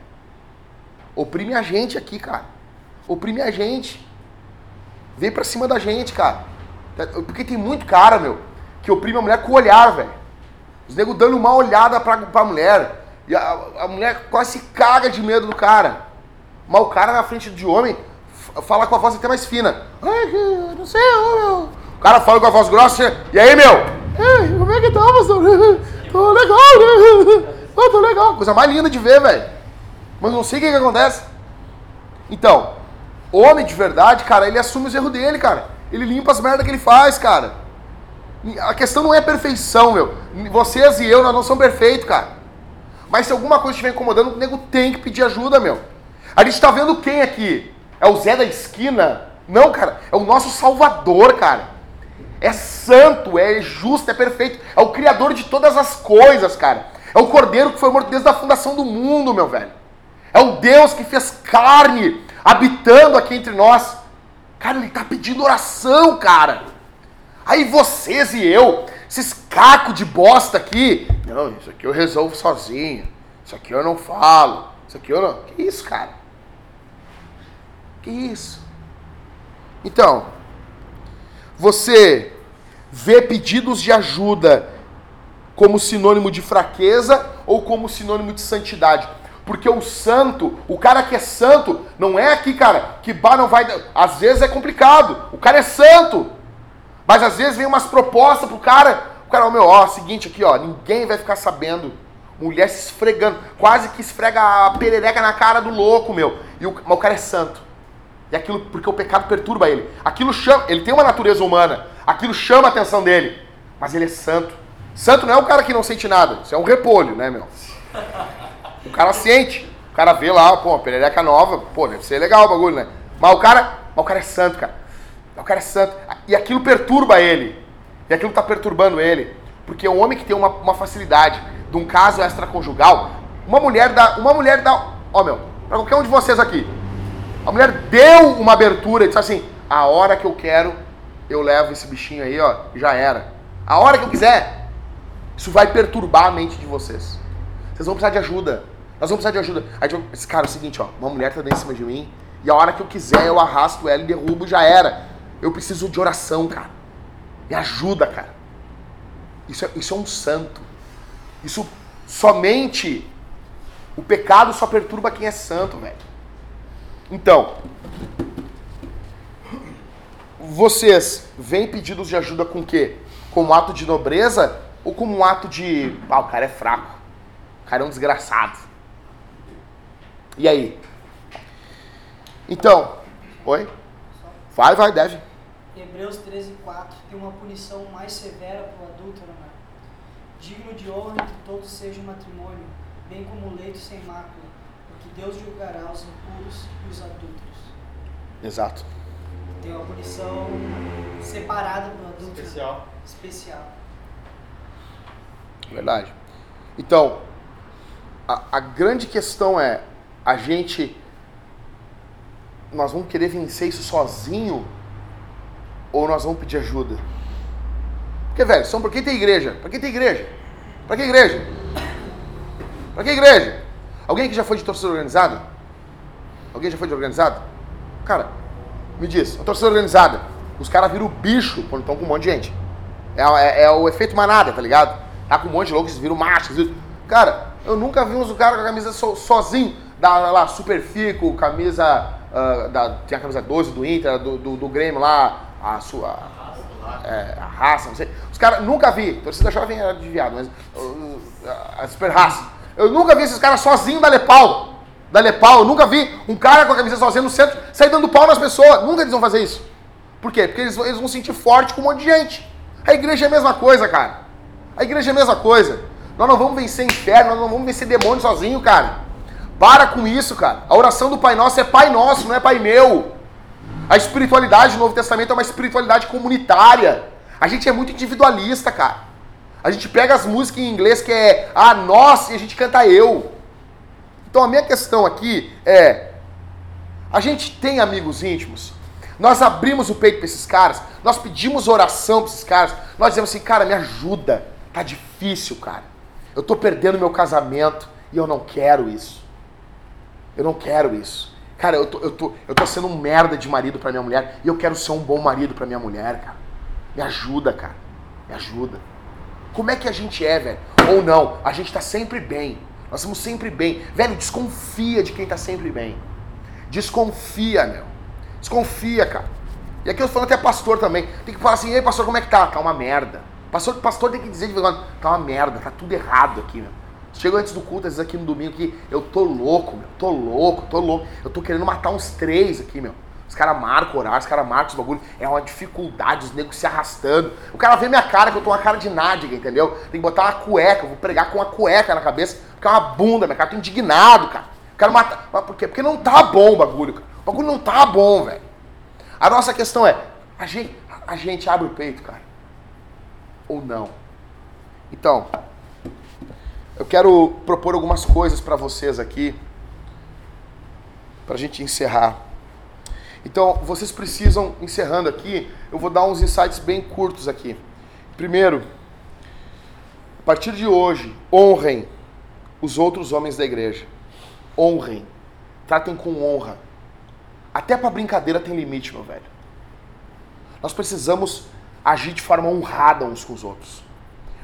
Oprime a gente aqui, cara. Oprime a gente. Vem pra cima da gente, cara. Porque tem muito cara, meu, que oprime a mulher com o olhar, velho. Os nego dando uma olhada pra, pra mulher. E a, a mulher quase se caga de medo do cara. Mas o cara na frente de homem fala com a voz até mais fina. Ai, não sei, meu. O cara fala com a voz grossa, e aí, meu? Ei, como é que tá, pastor? Tô legal, né? Tô legal. Coisa mais linda de ver, velho. Mas não sei o que, que acontece. Então, homem de verdade, cara, ele assume os erros dele, cara. Ele limpa as merdas que ele faz, cara. A questão não é perfeição, meu. Vocês e eu, nós não somos perfeitos, cara. Mas se alguma coisa estiver incomodando, o nego tem que pedir ajuda, meu. A gente tá vendo quem aqui? É o Zé da esquina? Não, cara. É o nosso Salvador, cara. É santo, é justo, é perfeito. É o criador de todas as coisas, cara. É o cordeiro que foi morto desde a fundação do mundo, meu velho. É o Deus que fez carne habitando aqui entre nós. Cara, ele tá pedindo oração, cara. Aí vocês e eu, esses cacos de bosta aqui. Não, isso aqui eu resolvo sozinho. Isso aqui eu não falo. Isso aqui eu não. Que isso, cara? Que isso? Então, você vê pedidos de ajuda como sinônimo de fraqueza ou como sinônimo de santidade. Porque o santo, o cara que é santo, não é aqui, cara, que bah, não vai. Às vezes é complicado. O cara é santo. Mas às vezes vem umas propostas pro cara. O cara, ó, meu, ó, seguinte aqui, ó, ninguém vai ficar sabendo. Mulher se esfregando, quase que esfrega a perereca na cara do louco, meu. E o, mas o cara é santo. E aquilo, porque o pecado perturba ele. Aquilo chama, ele tem uma natureza humana. Aquilo chama a atenção dele. Mas ele é santo. Santo não é o cara que não sente nada. Isso é um repolho, né, meu? O cara sente. O cara vê lá, pô, perereca nova, pô, deve ser legal o bagulho, né? Mas o cara, mas o cara é santo, cara. O cara é santo. E aquilo perturba ele. E aquilo tá perturbando ele. Porque é um homem que tem uma, uma facilidade de um caso extraconjugal, uma mulher dá. Uma mulher dá. Ó, meu, pra qualquer um de vocês aqui. A mulher deu uma abertura e disse assim: a hora que eu quero, eu levo esse bichinho aí, ó, já era. A hora que eu quiser. Isso vai perturbar a mente de vocês. Vocês vão precisar de ajuda. Nós vamos precisar de ajuda. Aí, tipo, cara, é o seguinte, ó, uma mulher tá dando em cima de mim, e a hora que eu quiser, eu arrasto ela e derrubo, já era. Eu preciso de oração, cara. Me ajuda, cara. Isso é, isso é um santo. Isso somente. O pecado só perturba quem é santo, velho. Então, vocês vêm pedidos de ajuda com o quê? Como ato de nobreza ou como um ato de. Ah, o cara é fraco. O cara é um desgraçado. E aí? Então, oi? Vai, vai, deve. Hebreus 13, 4 tem uma punição mais severa para o adúltero, né? Digno de honra que todos sejam matrimônio, bem como o leito sem mácula Deus julgará os impuros e os adúlteros. Exato. Tem uma punição separada para o adúltero. Especial. Especial. Verdade. Então, a, a grande questão é, a gente, nós vamos querer vencer isso sozinho ou nós vamos pedir ajuda? Porque, velho, são por quem tem igreja? Pra quem tem igreja? Pra que igreja? Pra que igreja? Alguém que já foi de torcida organizada? Alguém já foi de organizado? Cara, me diz, a torcida organizada, os caras viram bicho quando estão com um monte de gente. É, é, é, o efeito manada, tá ligado? Tá com um monte de loucos, viram machos. Viram... Cara, eu nunca vi uns caras com a camisa so, sozinho, da lá, Super Fico, camisa. Uh, da, tem a camisa 12 do Inter, do, do, do Grêmio lá, a sua. É, a raça, não sei. Os caras nunca vi. Torcida jovem era de viado, mas. Uh, a super raça. Eu nunca vi esses caras sozinhos da Lepau. Da Lepau, eu nunca vi um cara com a camisa sozinho no centro sair dando pau nas pessoas. Nunca eles vão fazer isso. Por quê? Porque eles, eles vão sentir forte com um monte de gente. A igreja é a mesma coisa, cara. A igreja é a mesma coisa. Nós não vamos vencer inferno, nós não vamos vencer demônio sozinho, cara. Para com isso, cara. A oração do Pai Nosso é Pai Nosso, não é Pai meu. A espiritualidade do Novo Testamento é uma espiritualidade comunitária. A gente é muito individualista, cara. A gente pega as músicas em inglês que é a ah, nós e a gente canta eu. Então a minha questão aqui é: a gente tem amigos íntimos? Nós abrimos o peito para esses caras, nós pedimos oração para esses caras, nós dizemos assim, cara, me ajuda, tá difícil, cara. Eu tô perdendo meu casamento e eu não quero isso. Eu não quero isso. Cara, eu tô, eu tô, eu tô sendo um merda de marido para minha mulher e eu quero ser um bom marido para minha mulher, cara. Me ajuda, cara. Me ajuda. Como é que a gente é, velho? Ou não, a gente tá sempre bem. Nós estamos sempre bem. Velho, desconfia de quem tá sempre bem. Desconfia, meu. Desconfia, cara. E aqui eu falo até pastor também. Tem que falar assim, ei pastor, como é que tá? Tá uma merda. Pastor, pastor tem que dizer de vez em quando, tá uma merda, tá tudo errado aqui, meu. Chego antes do culto, às vezes aqui no domingo, que eu tô louco, meu. Tô louco, tô louco. Eu tô querendo matar uns três aqui, meu. Os caras marcam horário, os caras marcam os bagulho. É uma dificuldade, os negros se arrastando. O cara vê minha cara, que eu tô uma cara de nádiga, entendeu? Tem que botar uma cueca, eu vou pregar com uma cueca na cabeça, porque é uma bunda, minha cara. Tô indignado, cara. quero matar. Mas por quê? Porque não tá bom o bagulho, cara. O bagulho não tá bom, velho. A nossa questão é, a gente, a gente abre o peito, cara. Ou não. Então, eu quero propor algumas coisas para vocês aqui, para a gente encerrar. Então, vocês precisam, encerrando aqui, eu vou dar uns insights bem curtos aqui. Primeiro, a partir de hoje, honrem os outros homens da igreja. Honrem. Tratem com honra. Até para brincadeira tem limite, meu velho. Nós precisamos agir de forma honrada uns com os outros.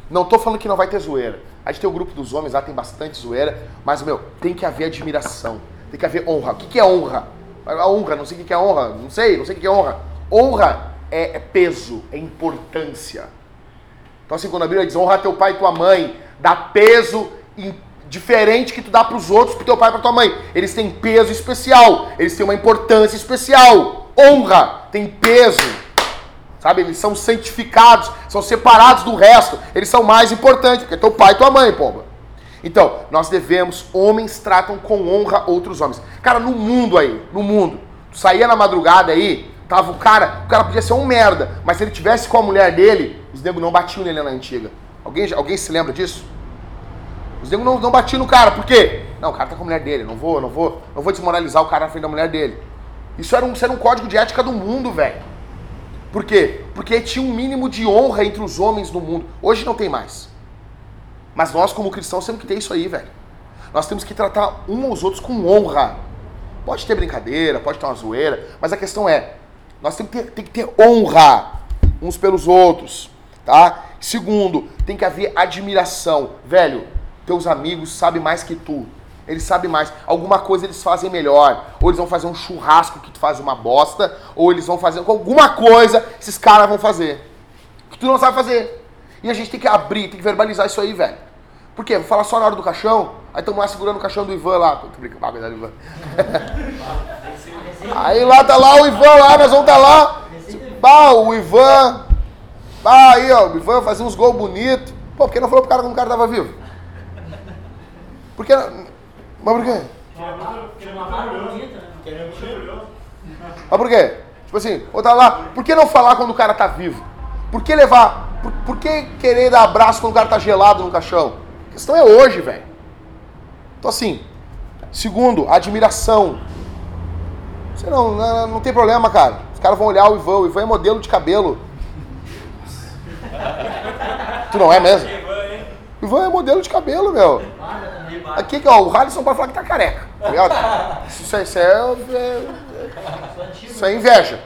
Não estou falando que não vai ter zoeira. A gente tem o grupo dos homens lá, tem bastante zoeira, mas, meu, tem que haver admiração, tem que haver honra. O que, que é honra? A honra, não sei o que, é honra, não sei, não sei o que, é honra. Honra é, é peso, é importância. Então, assim, quando a Bíblia diz honra teu pai e tua mãe, dá peso diferente que tu dá para os outros, para teu pai e para tua mãe. Eles têm peso especial, eles têm uma importância especial. Honra tem peso. Sabe? Eles são santificados, são separados do resto. Eles são mais importantes, porque é teu pai e tua mãe, pomba. Então, nós devemos, homens tratam com honra outros homens. Cara, no mundo aí, no mundo, tu saía na madrugada aí, tava o cara, o cara podia ser um merda, mas se ele tivesse com a mulher dele, os negros não batiam nele na antiga. Alguém, alguém se lembra disso? Os negros não, não batiam no cara, por quê? Não, o cara tá com a mulher dele, não vou, não vou, não vou desmoralizar o cara na frente da mulher dele. Isso era um, isso era um código de ética do mundo, velho. Por quê? Porque tinha um mínimo de honra entre os homens no mundo. Hoje não tem mais. Mas nós, como cristãos, temos que ter isso aí, velho. Nós temos que tratar um aos outros com honra. Pode ter brincadeira, pode ter uma zoeira, mas a questão é, nós temos que ter, tem que ter honra uns pelos outros, tá? Segundo, tem que haver admiração. Velho, teus amigos sabem mais que tu. Eles sabem mais. Alguma coisa eles fazem melhor. Ou eles vão fazer um churrasco que tu faz uma bosta. Ou eles vão fazer alguma coisa esses caras vão fazer. Que tu não sabe fazer. E a gente tem que abrir, tem que verbalizar isso aí, velho. Por quê? Vou falar só na hora do caixão. Aí estamos lá segurando o caixão do Ivan lá. Tô brincando, ah, Ivan. aí lá tá lá o Ivan lá, nós vamos tá lá. Bah, o Ivan. Bah, aí, ó, o Ivan fazia uns gols bonitos. Pô, por que não falou pro cara quando o cara tava vivo? Porque. Mas por quê? Mas por quê? Tipo assim, ou tá lá, por que não falar quando o cara tá vivo? Por que levar? Por, por que querer dar abraço quando o cara tá gelado no caixão? A questão é hoje, velho. Então assim, segundo, admiração. Você não, não, não tem problema, cara. Os caras vão olhar o Ivan, o Ivan é modelo de cabelo. Tu não é mesmo? Hein? Ivan é modelo de cabelo, meu. Aqui, ó, o Halisson pode falar que tá careca. Tá ligado? Isso, é- isso é, é- isso é inveja.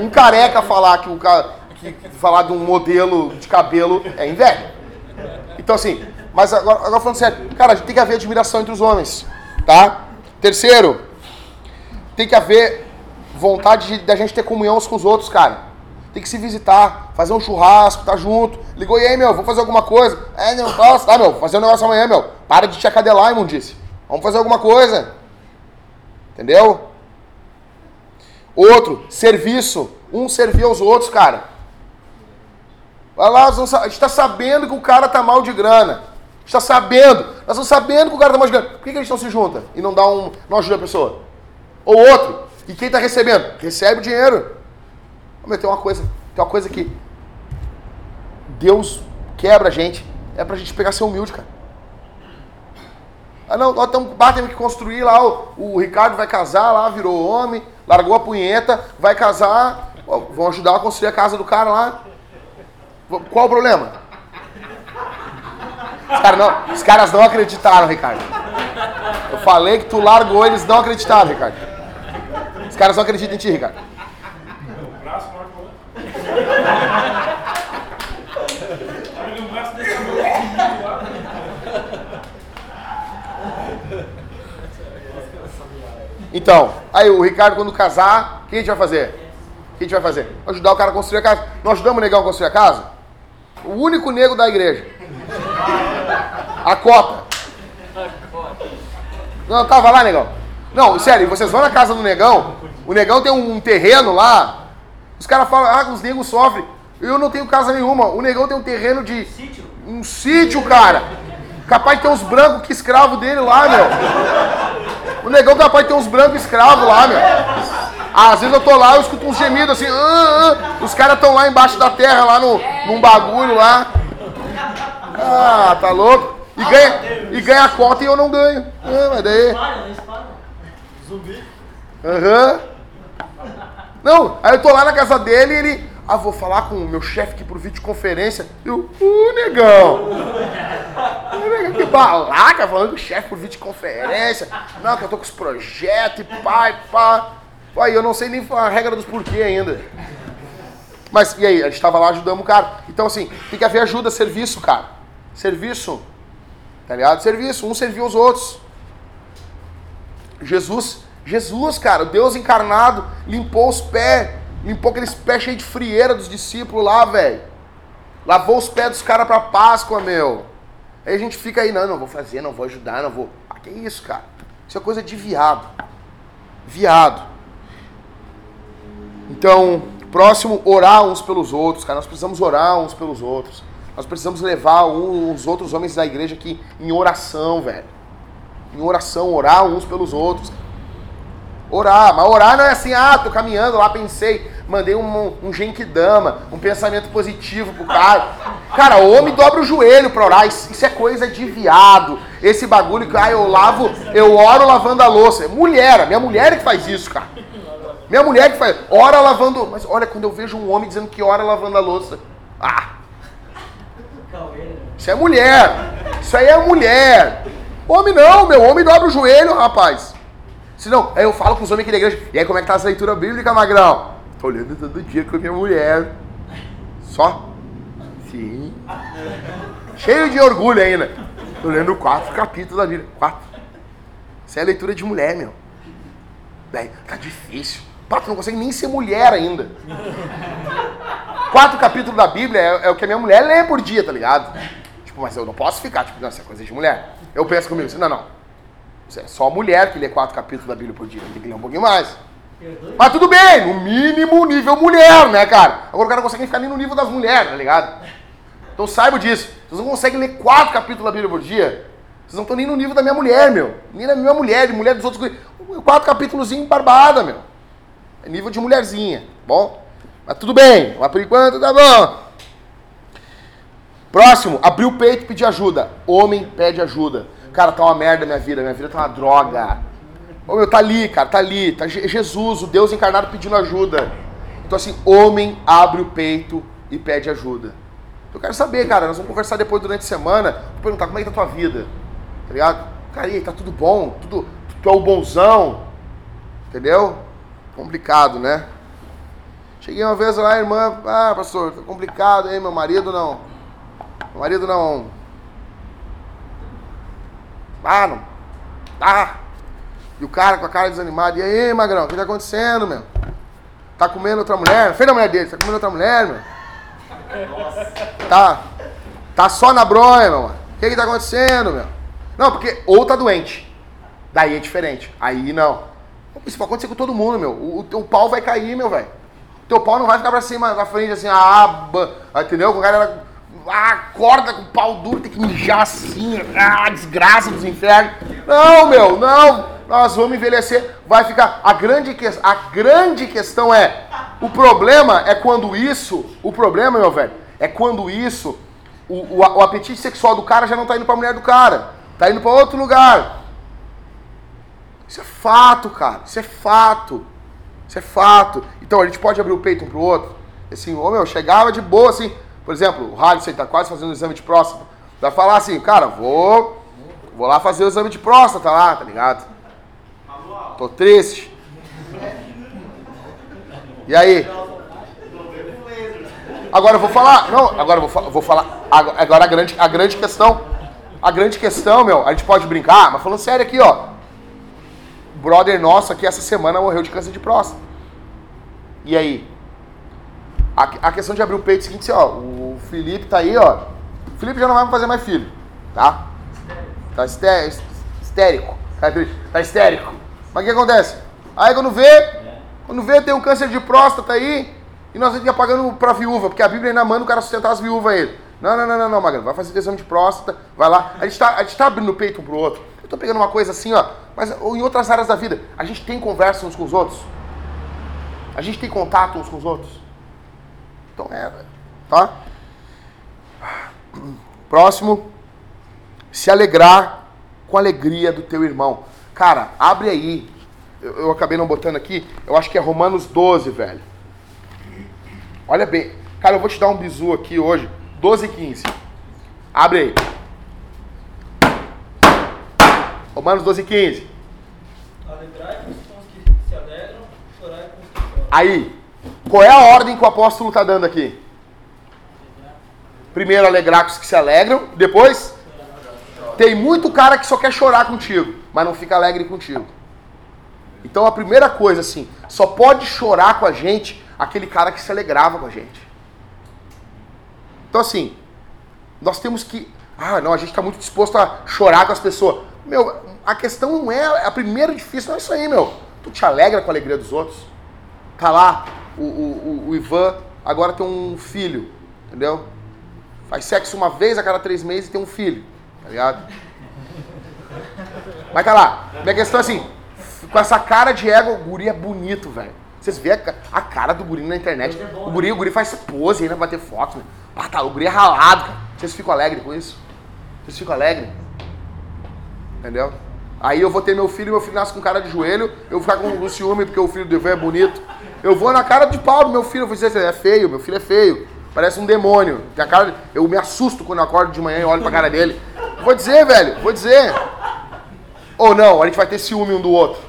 Um careca falar que o cara. Que, falar de um modelo de cabelo é inveja. Então assim, mas agora, agora falando sério, cara, tem que haver admiração entre os homens, tá? Terceiro, tem que haver vontade de, da gente ter comunhão uns com os outros, cara. Tem que se visitar, fazer um churrasco, tá junto. Ligou, e aí, meu, vamos fazer alguma coisa? É, não posso, tá, meu, fazer um negócio amanhã, meu. Para de te acadelar, imundice. Vamos fazer alguma coisa. Entendeu? Outro, serviço. Um servir aos outros, cara. Lá, a gente está sabendo que o cara tá mal de grana. Está sabendo. Nós estamos sabendo que o cara tá mal de grana. Por que, que gente não se junta e não dá um. não ajuda a pessoa? Ou outro. E quem está recebendo? Recebe o dinheiro. Meu, tem uma coisa. Tem uma coisa que Deus quebra a gente. É pra gente pegar ser humilde, cara. Ah não, nós estamos temos que construir lá, o, o Ricardo vai casar lá, virou homem, largou a punheta, vai casar, vão ajudar a construir a casa do cara lá. Qual o problema? Os, cara não, os caras não acreditaram, Ricardo. Eu falei que tu largou, eles não acreditaram, Ricardo. Os caras não acreditam em ti, Ricardo. Então, aí o Ricardo quando casar, o que a gente vai fazer? O que a gente vai fazer? Ajudar o cara a construir a casa. Nós ajudamos o negão a construir a casa? O único nego da igreja. A cota. Não, tava lá, negão. Não, sério, vocês vão na casa do negão, o negão tem um terreno lá, os caras falam, ah, os negros sofrem. Eu não tenho casa nenhuma. O negão tem um terreno de. Sítio. Um sítio, cara. Capaz de ter uns brancos que escravo dele lá, meu. O negão capaz de ter uns brancos escravos lá, meu. Às vezes eu tô lá, eu escuto uns gemidos assim. "Ah, ah". Os caras estão lá embaixo da terra, lá no, num bagulho lá. Ah, tá louco? E ganha, e ganha a cota e eu não ganho. Ah, mas daí. Zumbi. Aham. Não, aí eu tô lá na casa dele e ele. Ah, vou falar com o meu chefe aqui por videoconferência. Uh, negão. Uh, negão, Que balaca, falando com o chefe por videoconferência. Não, que eu tô com os projetos e pá, e pá. Aí eu não sei nem a regra dos porquê ainda. Mas e aí, a gente tava lá, ajudamos o cara. Então, assim, tem que haver ajuda, serviço, cara. Serviço. Tá ligado? Serviço, um serviu os outros. Jesus, Jesus, cara, Deus encarnado, limpou os pés, limpou aqueles pés cheios de frieira dos discípulos lá, velho. Lavou os pés dos caras pra Páscoa, meu. Aí a gente fica aí, não, não vou fazer, não vou ajudar, não vou. Ah, que isso, cara? Isso é coisa de viado. Viado. Então, próximo, orar uns pelos outros, cara. Nós precisamos orar uns pelos outros. Nós precisamos levar uns outros homens da igreja aqui em oração, velho. Em oração, orar uns pelos outros. Orar, mas orar não é assim, ah, tô caminhando lá, pensei, mandei um, um genkidama, um pensamento positivo pro cara. Cara, o homem dobra o joelho pra orar, isso, isso é coisa de viado. Esse bagulho que, ah, eu lavo, eu oro lavando a louça. Mulher, a minha mulher é que faz isso, cara. Minha mulher que faz, ora lavando, mas olha, quando eu vejo um homem dizendo que ora lavando a louça, ah, isso é mulher. Isso aí é mulher. Homem não, meu. Homem dobra o joelho, rapaz. Se não, aí eu falo com os homens aqui da igreja. E aí, como é que tá essa leitura bíblica, Magrão? Tô olhando todo dia com a minha mulher. Só? Sim. Cheio de orgulho ainda. Tô lendo quatro capítulos da Bíblia. Quatro. Isso é leitura de mulher, meu. Daí, tá difícil. Pá, tu não consegue nem ser mulher ainda. Quatro capítulos da Bíblia é, é o que a minha mulher lê por dia, tá ligado? Tipo, mas eu não posso ficar, tipo, não, isso é coisa de mulher. Eu penso comigo assim, não, não. Isso é só mulher que lê quatro capítulos da Bíblia por dia. Tem que ler um pouquinho mais. Mas tudo bem, no mínimo nível mulher, né, cara? Agora o cara não consegue ficar nem no nível das mulheres, tá ligado? Então saiba disso. Vocês não conseguem ler quatro capítulos da Bíblia por dia. Vocês não estão nem no nível da minha mulher, meu. Nem da minha mulher, de mulher dos outros. Quatro capítulos barbada, meu. É nível de mulherzinha, bom? Mas tudo bem, mas por enquanto tá bom. Próximo, abrir o peito e pedir ajuda. Homem pede ajuda. Cara, tá uma merda minha vida, minha vida tá uma droga. Ô meu, tá ali, cara, tá ali. Tá Je- Jesus, o Deus encarnado pedindo ajuda. Então assim, homem abre o peito e pede ajuda. Eu quero saber, cara, nós vamos conversar depois durante a semana, vou perguntar como é que tá a tua vida, tá ligado? Cara, e aí, tá tudo bom? Tudo, tu é o bonzão, entendeu? Complicado, né? Cheguei uma vez lá, irmã, ah, pastor, tá complicado aí, meu marido não. Meu marido não. Ah, não. Ah. E o cara com a cara desanimada, e aí, magrão, o que tá acontecendo, meu? Tá comendo outra mulher? Feio da mulher dele, tá comendo outra mulher, meu? Tá. Tá só na bronha, meu. O que que tá acontecendo, meu? Não, porque ou tá doente. Daí é diferente. Aí não. Isso pode acontecer com todo mundo, meu. O, teu pau vai cair, meu, velho. Teu pau não vai ficar pra cima, na frente, assim, ah, entendeu? O cara ah, acorda com o pau duro, tem que mijar assim, ah, desgraça dos infernos. Não, meu, não. Nós vamos envelhecer, vai ficar. A grande, que, a grande questão é: o problema é quando isso, o problema, meu velho, é quando isso, o, o, o apetite sexual do cara já não tá indo pra mulher do cara, tá indo pra outro lugar. Isso é fato, cara. Isso é fato. Isso é fato. Então a gente pode abrir o peito um pro outro. Assim, ô meu, chegava de boa, assim. Por exemplo, o Halisson tá quase fazendo um exame de próstata. Vai falar assim, cara, vou. Vou lá fazer o exame de próstata lá, tá ligado? Tô triste. E aí? Agora eu vou falar. Não, agora eu vou, vou falar. Agora a grande, a grande questão. A grande questão, meu, a gente pode brincar, mas falando sério aqui, ó brother nosso aqui essa semana morreu de câncer de próstata. E aí? A, a questão de abrir o peito é o seguinte, ó, o Felipe tá aí, ó. O Felipe já não vai fazer mais filho, tá? Tá histérico. Tá histérico. Mas o que acontece? Aí quando vê, quando vê tem um câncer de próstata aí, e nós aqui pagando pra viúva, porque a Bíblia ainda manda o cara sustentar as viúvas ele. Não, não, não, não, não, vai fazer exame de próstata, vai lá. A gente, tá, a gente tá abrindo o peito um pro outro. Tô pegando uma coisa assim, ó, mas ou em outras áreas da vida, a gente tem conversa uns com os outros? A gente tem contato uns com os outros? Então é, tá? Próximo, se alegrar com a alegria do teu irmão. Cara, abre aí. Eu, eu acabei não botando aqui, eu acho que é Romanos 12, velho. Olha bem. Cara, eu vou te dar um bizu aqui hoje. 12 e 15. Abre aí. Romanos 12 e 15. Alegrai-vos com os que se alegram, chorai com os que choram. Aí, qual é a ordem que o apóstolo está dando aqui? Primeiro, alegrar com os que se alegram. Depois, tem muito cara que só quer chorar contigo, mas não fica alegre contigo. Então, a primeira coisa, assim, só pode chorar com a gente aquele cara que se alegrava com a gente. Então, assim, nós temos que. Ah, não, a gente está muito disposto a chorar com as pessoas. Meu, a questão não é. A primeira difícil não é isso aí, meu. Tu te alegra com a alegria dos outros. Tá lá, o, o, o- Ivan agora tem um filho, entendeu? Faz sexo uma vez a cada três meses e tem um filho, tá ligado? Mas tá lá. Minha questão é assim, com essa cara de ego, o guri é bonito, velho. Vocês vê a, ca- a cara do guri na internet. O guri, o guri faz pose aí pra bater foto, né? Ah, tá, o guri é ralado, cara. Vocês ficam alegres com isso? Vocês ficam alegres? Entendeu? Aí eu vou ter meu filho, meu filho nasce com cara de joelho, eu vou ficar com o ciúme porque o filho do Ivan é bonito. Eu vou na cara de pau do meu filho, eu vou dizer, é feio, meu filho é feio. Parece um demônio. Tem a cara, eu me assusto quando eu acordo de manhã e olho pra cara dele. Vou dizer, velho, vou dizer. Ou não, a gente vai ter ciúme um do outro.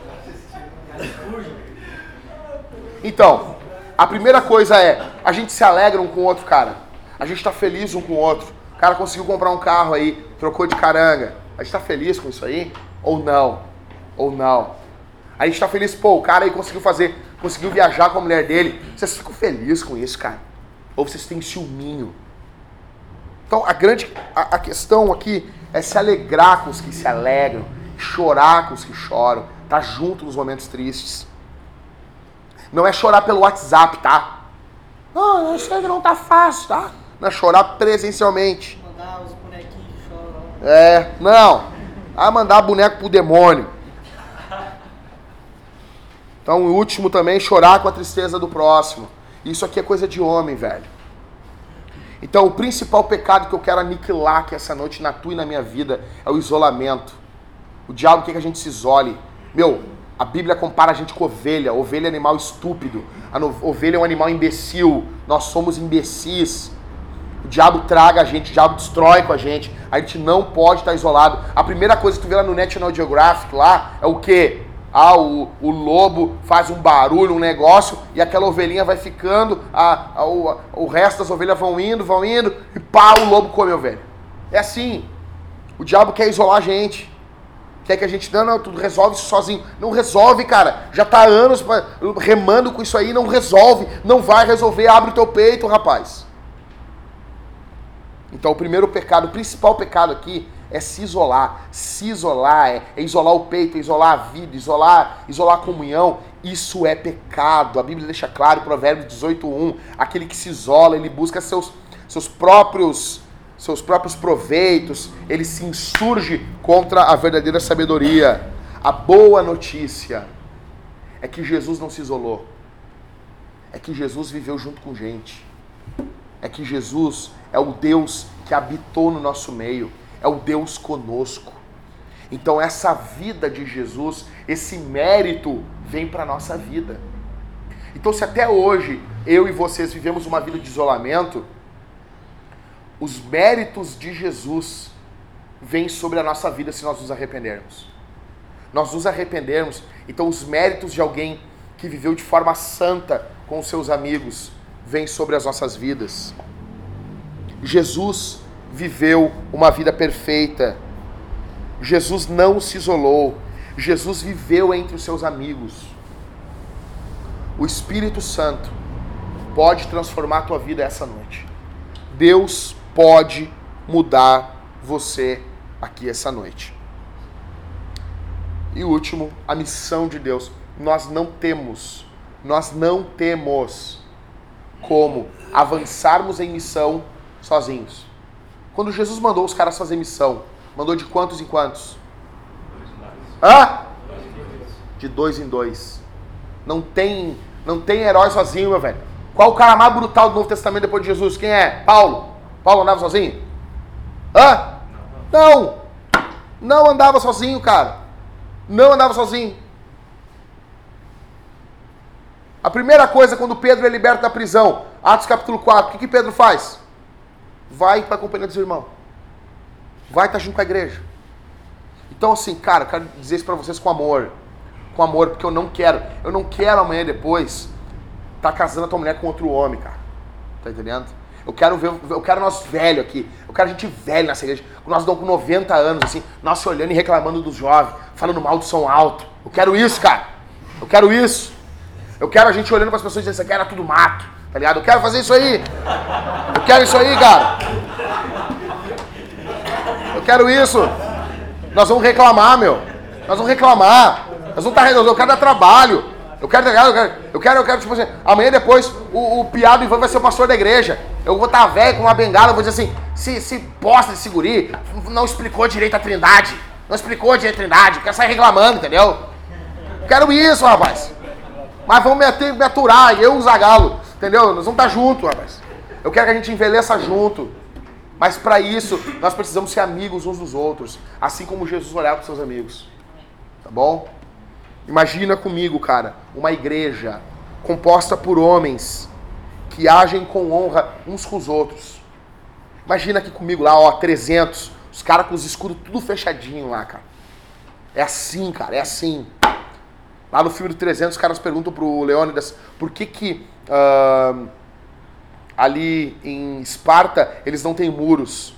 Então, a primeira coisa é, a gente se alegra um com o outro, cara. A gente tá feliz um com o outro. O cara conseguiu comprar um carro aí, trocou de caranga. A gente tá feliz com isso aí? Ou não? Ou não? A gente tá feliz, pô, o cara aí conseguiu fazer, conseguiu viajar com a mulher dele. Vocês ficam felizes com isso, cara? Ou vocês têm ciúminho? Então, a grande a, a questão aqui é se alegrar com os que se alegram, chorar com os que choram, tá junto nos momentos tristes. Não é chorar pelo WhatsApp, tá? Não, isso aí não tá fácil, tá? Não é chorar presencialmente. Mandar os bonequinhos de choro lá. É, não. Ah, mandar boneco pro demônio. Então, o último também, chorar com a tristeza do próximo. Isso aqui é coisa de homem, velho. Então, o principal pecado que eu quero aniquilar aqui essa noite na tua e na minha vida é o isolamento. O diabo quer que a gente se isole. Meu, a Bíblia compara a gente com ovelha. Ovelha é animal estúpido. A ovelha é um animal imbecil. Nós somos imbecis. Diabo traga a gente, o diabo destrói com a gente. A gente não pode estar isolado. A primeira coisa que tu vê lá no National Geographic lá é o quê? Ah, o, o lobo faz um barulho, um negócio, e aquela ovelhinha vai ficando, a, a, o, o resto das ovelhas vão indo, vão indo, e pá, o lobo come a ovelha. É assim. O diabo quer isolar a gente. Quer que a gente, não, não, tudo resolve isso sozinho. Não resolve, cara. Já tá anos remando com isso aí, não resolve. Não vai resolver, abre o teu peito, rapaz. Então, o primeiro pecado, o principal pecado aqui é se isolar. Se isolar é, é, isolar o peito, é isolar a vida, isolar, isolar a comunhão. Isso é pecado. A Bíblia deixa claro, Provérbios 18:1, aquele que se isola, ele busca seus seus próprios seus próprios proveitos, ele se insurge contra a verdadeira sabedoria. A boa notícia é que Jesus não se isolou. É que Jesus viveu junto com gente. É que Jesus é o Deus que habitou no nosso meio é o Deus conosco. Então essa vida de Jesus, esse mérito vem para nossa vida. Então se até hoje eu e vocês vivemos uma vida de isolamento, os méritos de Jesus vêm sobre a nossa vida se nós nos arrependermos. Nós nos arrependermos, então os méritos de alguém que viveu de forma santa com os seus amigos vêm sobre as nossas vidas. Jesus viveu uma vida perfeita. Jesus não se isolou. Jesus viveu entre os seus amigos. O Espírito Santo pode transformar a tua vida essa noite. Deus pode mudar você aqui essa noite. E último, a missão de Deus. Nós não temos, nós não temos como avançarmos em missão sozinhos. Quando Jesus mandou os caras fazer missão, mandou de quantos em quantos? Hã? De dois em dois. Não tem, não tem herói sozinho, meu velho. Qual o cara mais brutal do Novo Testamento depois de Jesus? Quem é? Paulo. Paulo andava sozinho? Hã? Não. Não andava sozinho, cara. Não andava sozinho. A primeira coisa, quando Pedro é liberto da prisão, Atos capítulo 4, o que, que Pedro faz? Vai para a companhia dos irmãos. Vai estar tá junto com a igreja. Então, assim, cara, eu quero dizer isso para vocês com amor. Com amor, porque eu não quero. Eu não quero amanhã depois estar tá casando a tua mulher com outro homem, cara. Tá entendendo? Eu quero ver, eu quero nós velho aqui. Eu quero gente velha nessa igreja. Nós estamos com 90 anos, assim, nós se olhando e reclamando dos jovens, falando mal do som alto. Eu quero isso, cara. Eu quero isso. Eu quero a gente olhando para as pessoas e dizendo, isso aqui era tudo mato. Tá ligado? Eu quero fazer isso aí. Eu quero isso aí, cara. Eu quero isso. Nós vamos reclamar, meu. Nós vamos reclamar. Nós vamos estar tá Eu quero dar trabalho. Eu quero, eu quero, eu quero, eu quero, tipo assim, amanhã depois o, o piado Ivan vai ser o pastor da igreja. Eu vou estar tá velho com uma bengala, eu vou dizer assim, se, se posta de segurir, não explicou direito a trindade. Não explicou direito a trindade, quer sair reclamando, entendeu? Quero isso, rapaz. Mas vamos me, me aturar, eu e o Zagalo. Entendeu? Nós vamos estar juntos, rapaz. Eu quero que a gente envelheça junto. Mas para isso, nós precisamos ser amigos uns dos outros. Assim como Jesus olhava para seus amigos. Tá bom? Imagina comigo, cara, uma igreja composta por homens que agem com honra uns com os outros. Imagina aqui comigo lá, ó, 300, os caras com os escudos tudo fechadinho lá, cara. É assim, cara, é assim. Lá no filme do 300, os caras perguntam pro Leônidas por que que uh, ali em Esparta, eles não têm muros.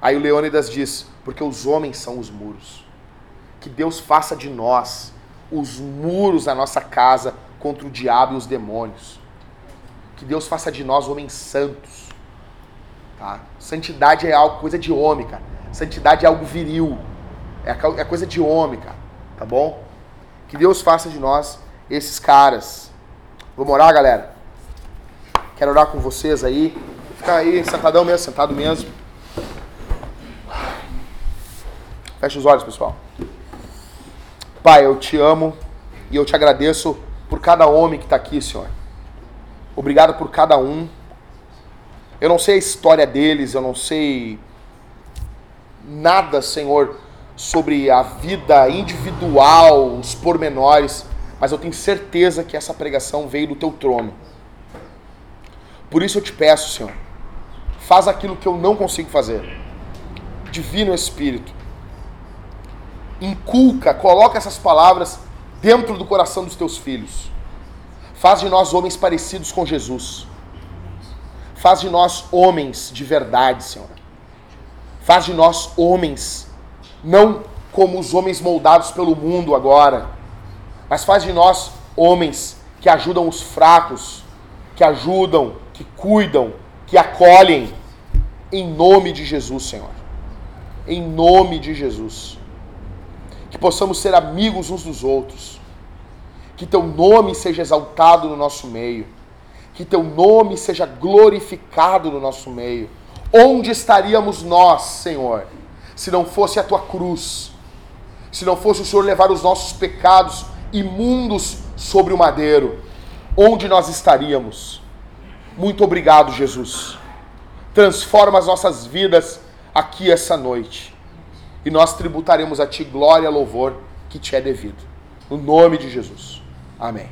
Aí o Leônidas diz: porque os homens são os muros. Que Deus faça de nós os muros da nossa casa contra o diabo e os demônios. Que Deus faça de nós homens santos. Tá? Santidade é algo, coisa de homem, cara. Santidade é algo viril. É, é coisa de homem, cara. Tá bom? Que Deus faça de nós esses caras. Vamos orar, galera? Quero orar com vocês aí. Ficar aí sentadão mesmo, sentado mesmo. Feche os olhos, pessoal. Pai, eu te amo e eu te agradeço por cada homem que está aqui, Senhor. Obrigado por cada um. Eu não sei a história deles, eu não sei nada, Senhor, sobre a vida individual, os pormenores, mas eu tenho certeza que essa pregação veio do teu trono. Por isso eu te peço, Senhor, faz aquilo que eu não consigo fazer. Divino Espírito, inculca, coloca essas palavras dentro do coração dos teus filhos. Faz de nós homens parecidos com Jesus. Faz de nós homens de verdade, Senhor. Faz de nós homens, não como os homens moldados pelo mundo agora, mas faz de nós homens que ajudam os fracos, que ajudam, que cuidam, que acolhem, em nome de Jesus, Senhor. Em nome de Jesus. Que possamos ser amigos uns dos outros. Que teu nome seja exaltado no nosso meio. Que teu nome seja glorificado no nosso meio. Onde estaríamos nós, Senhor, se não fosse a tua cruz? Se não fosse o Senhor levar os nossos pecados imundos sobre o madeiro? Onde nós estaríamos? Muito obrigado, Jesus. Transforma as nossas vidas aqui essa noite. E nós tributaremos a Ti glória e louvor que te é devido. No nome de Jesus. Amém.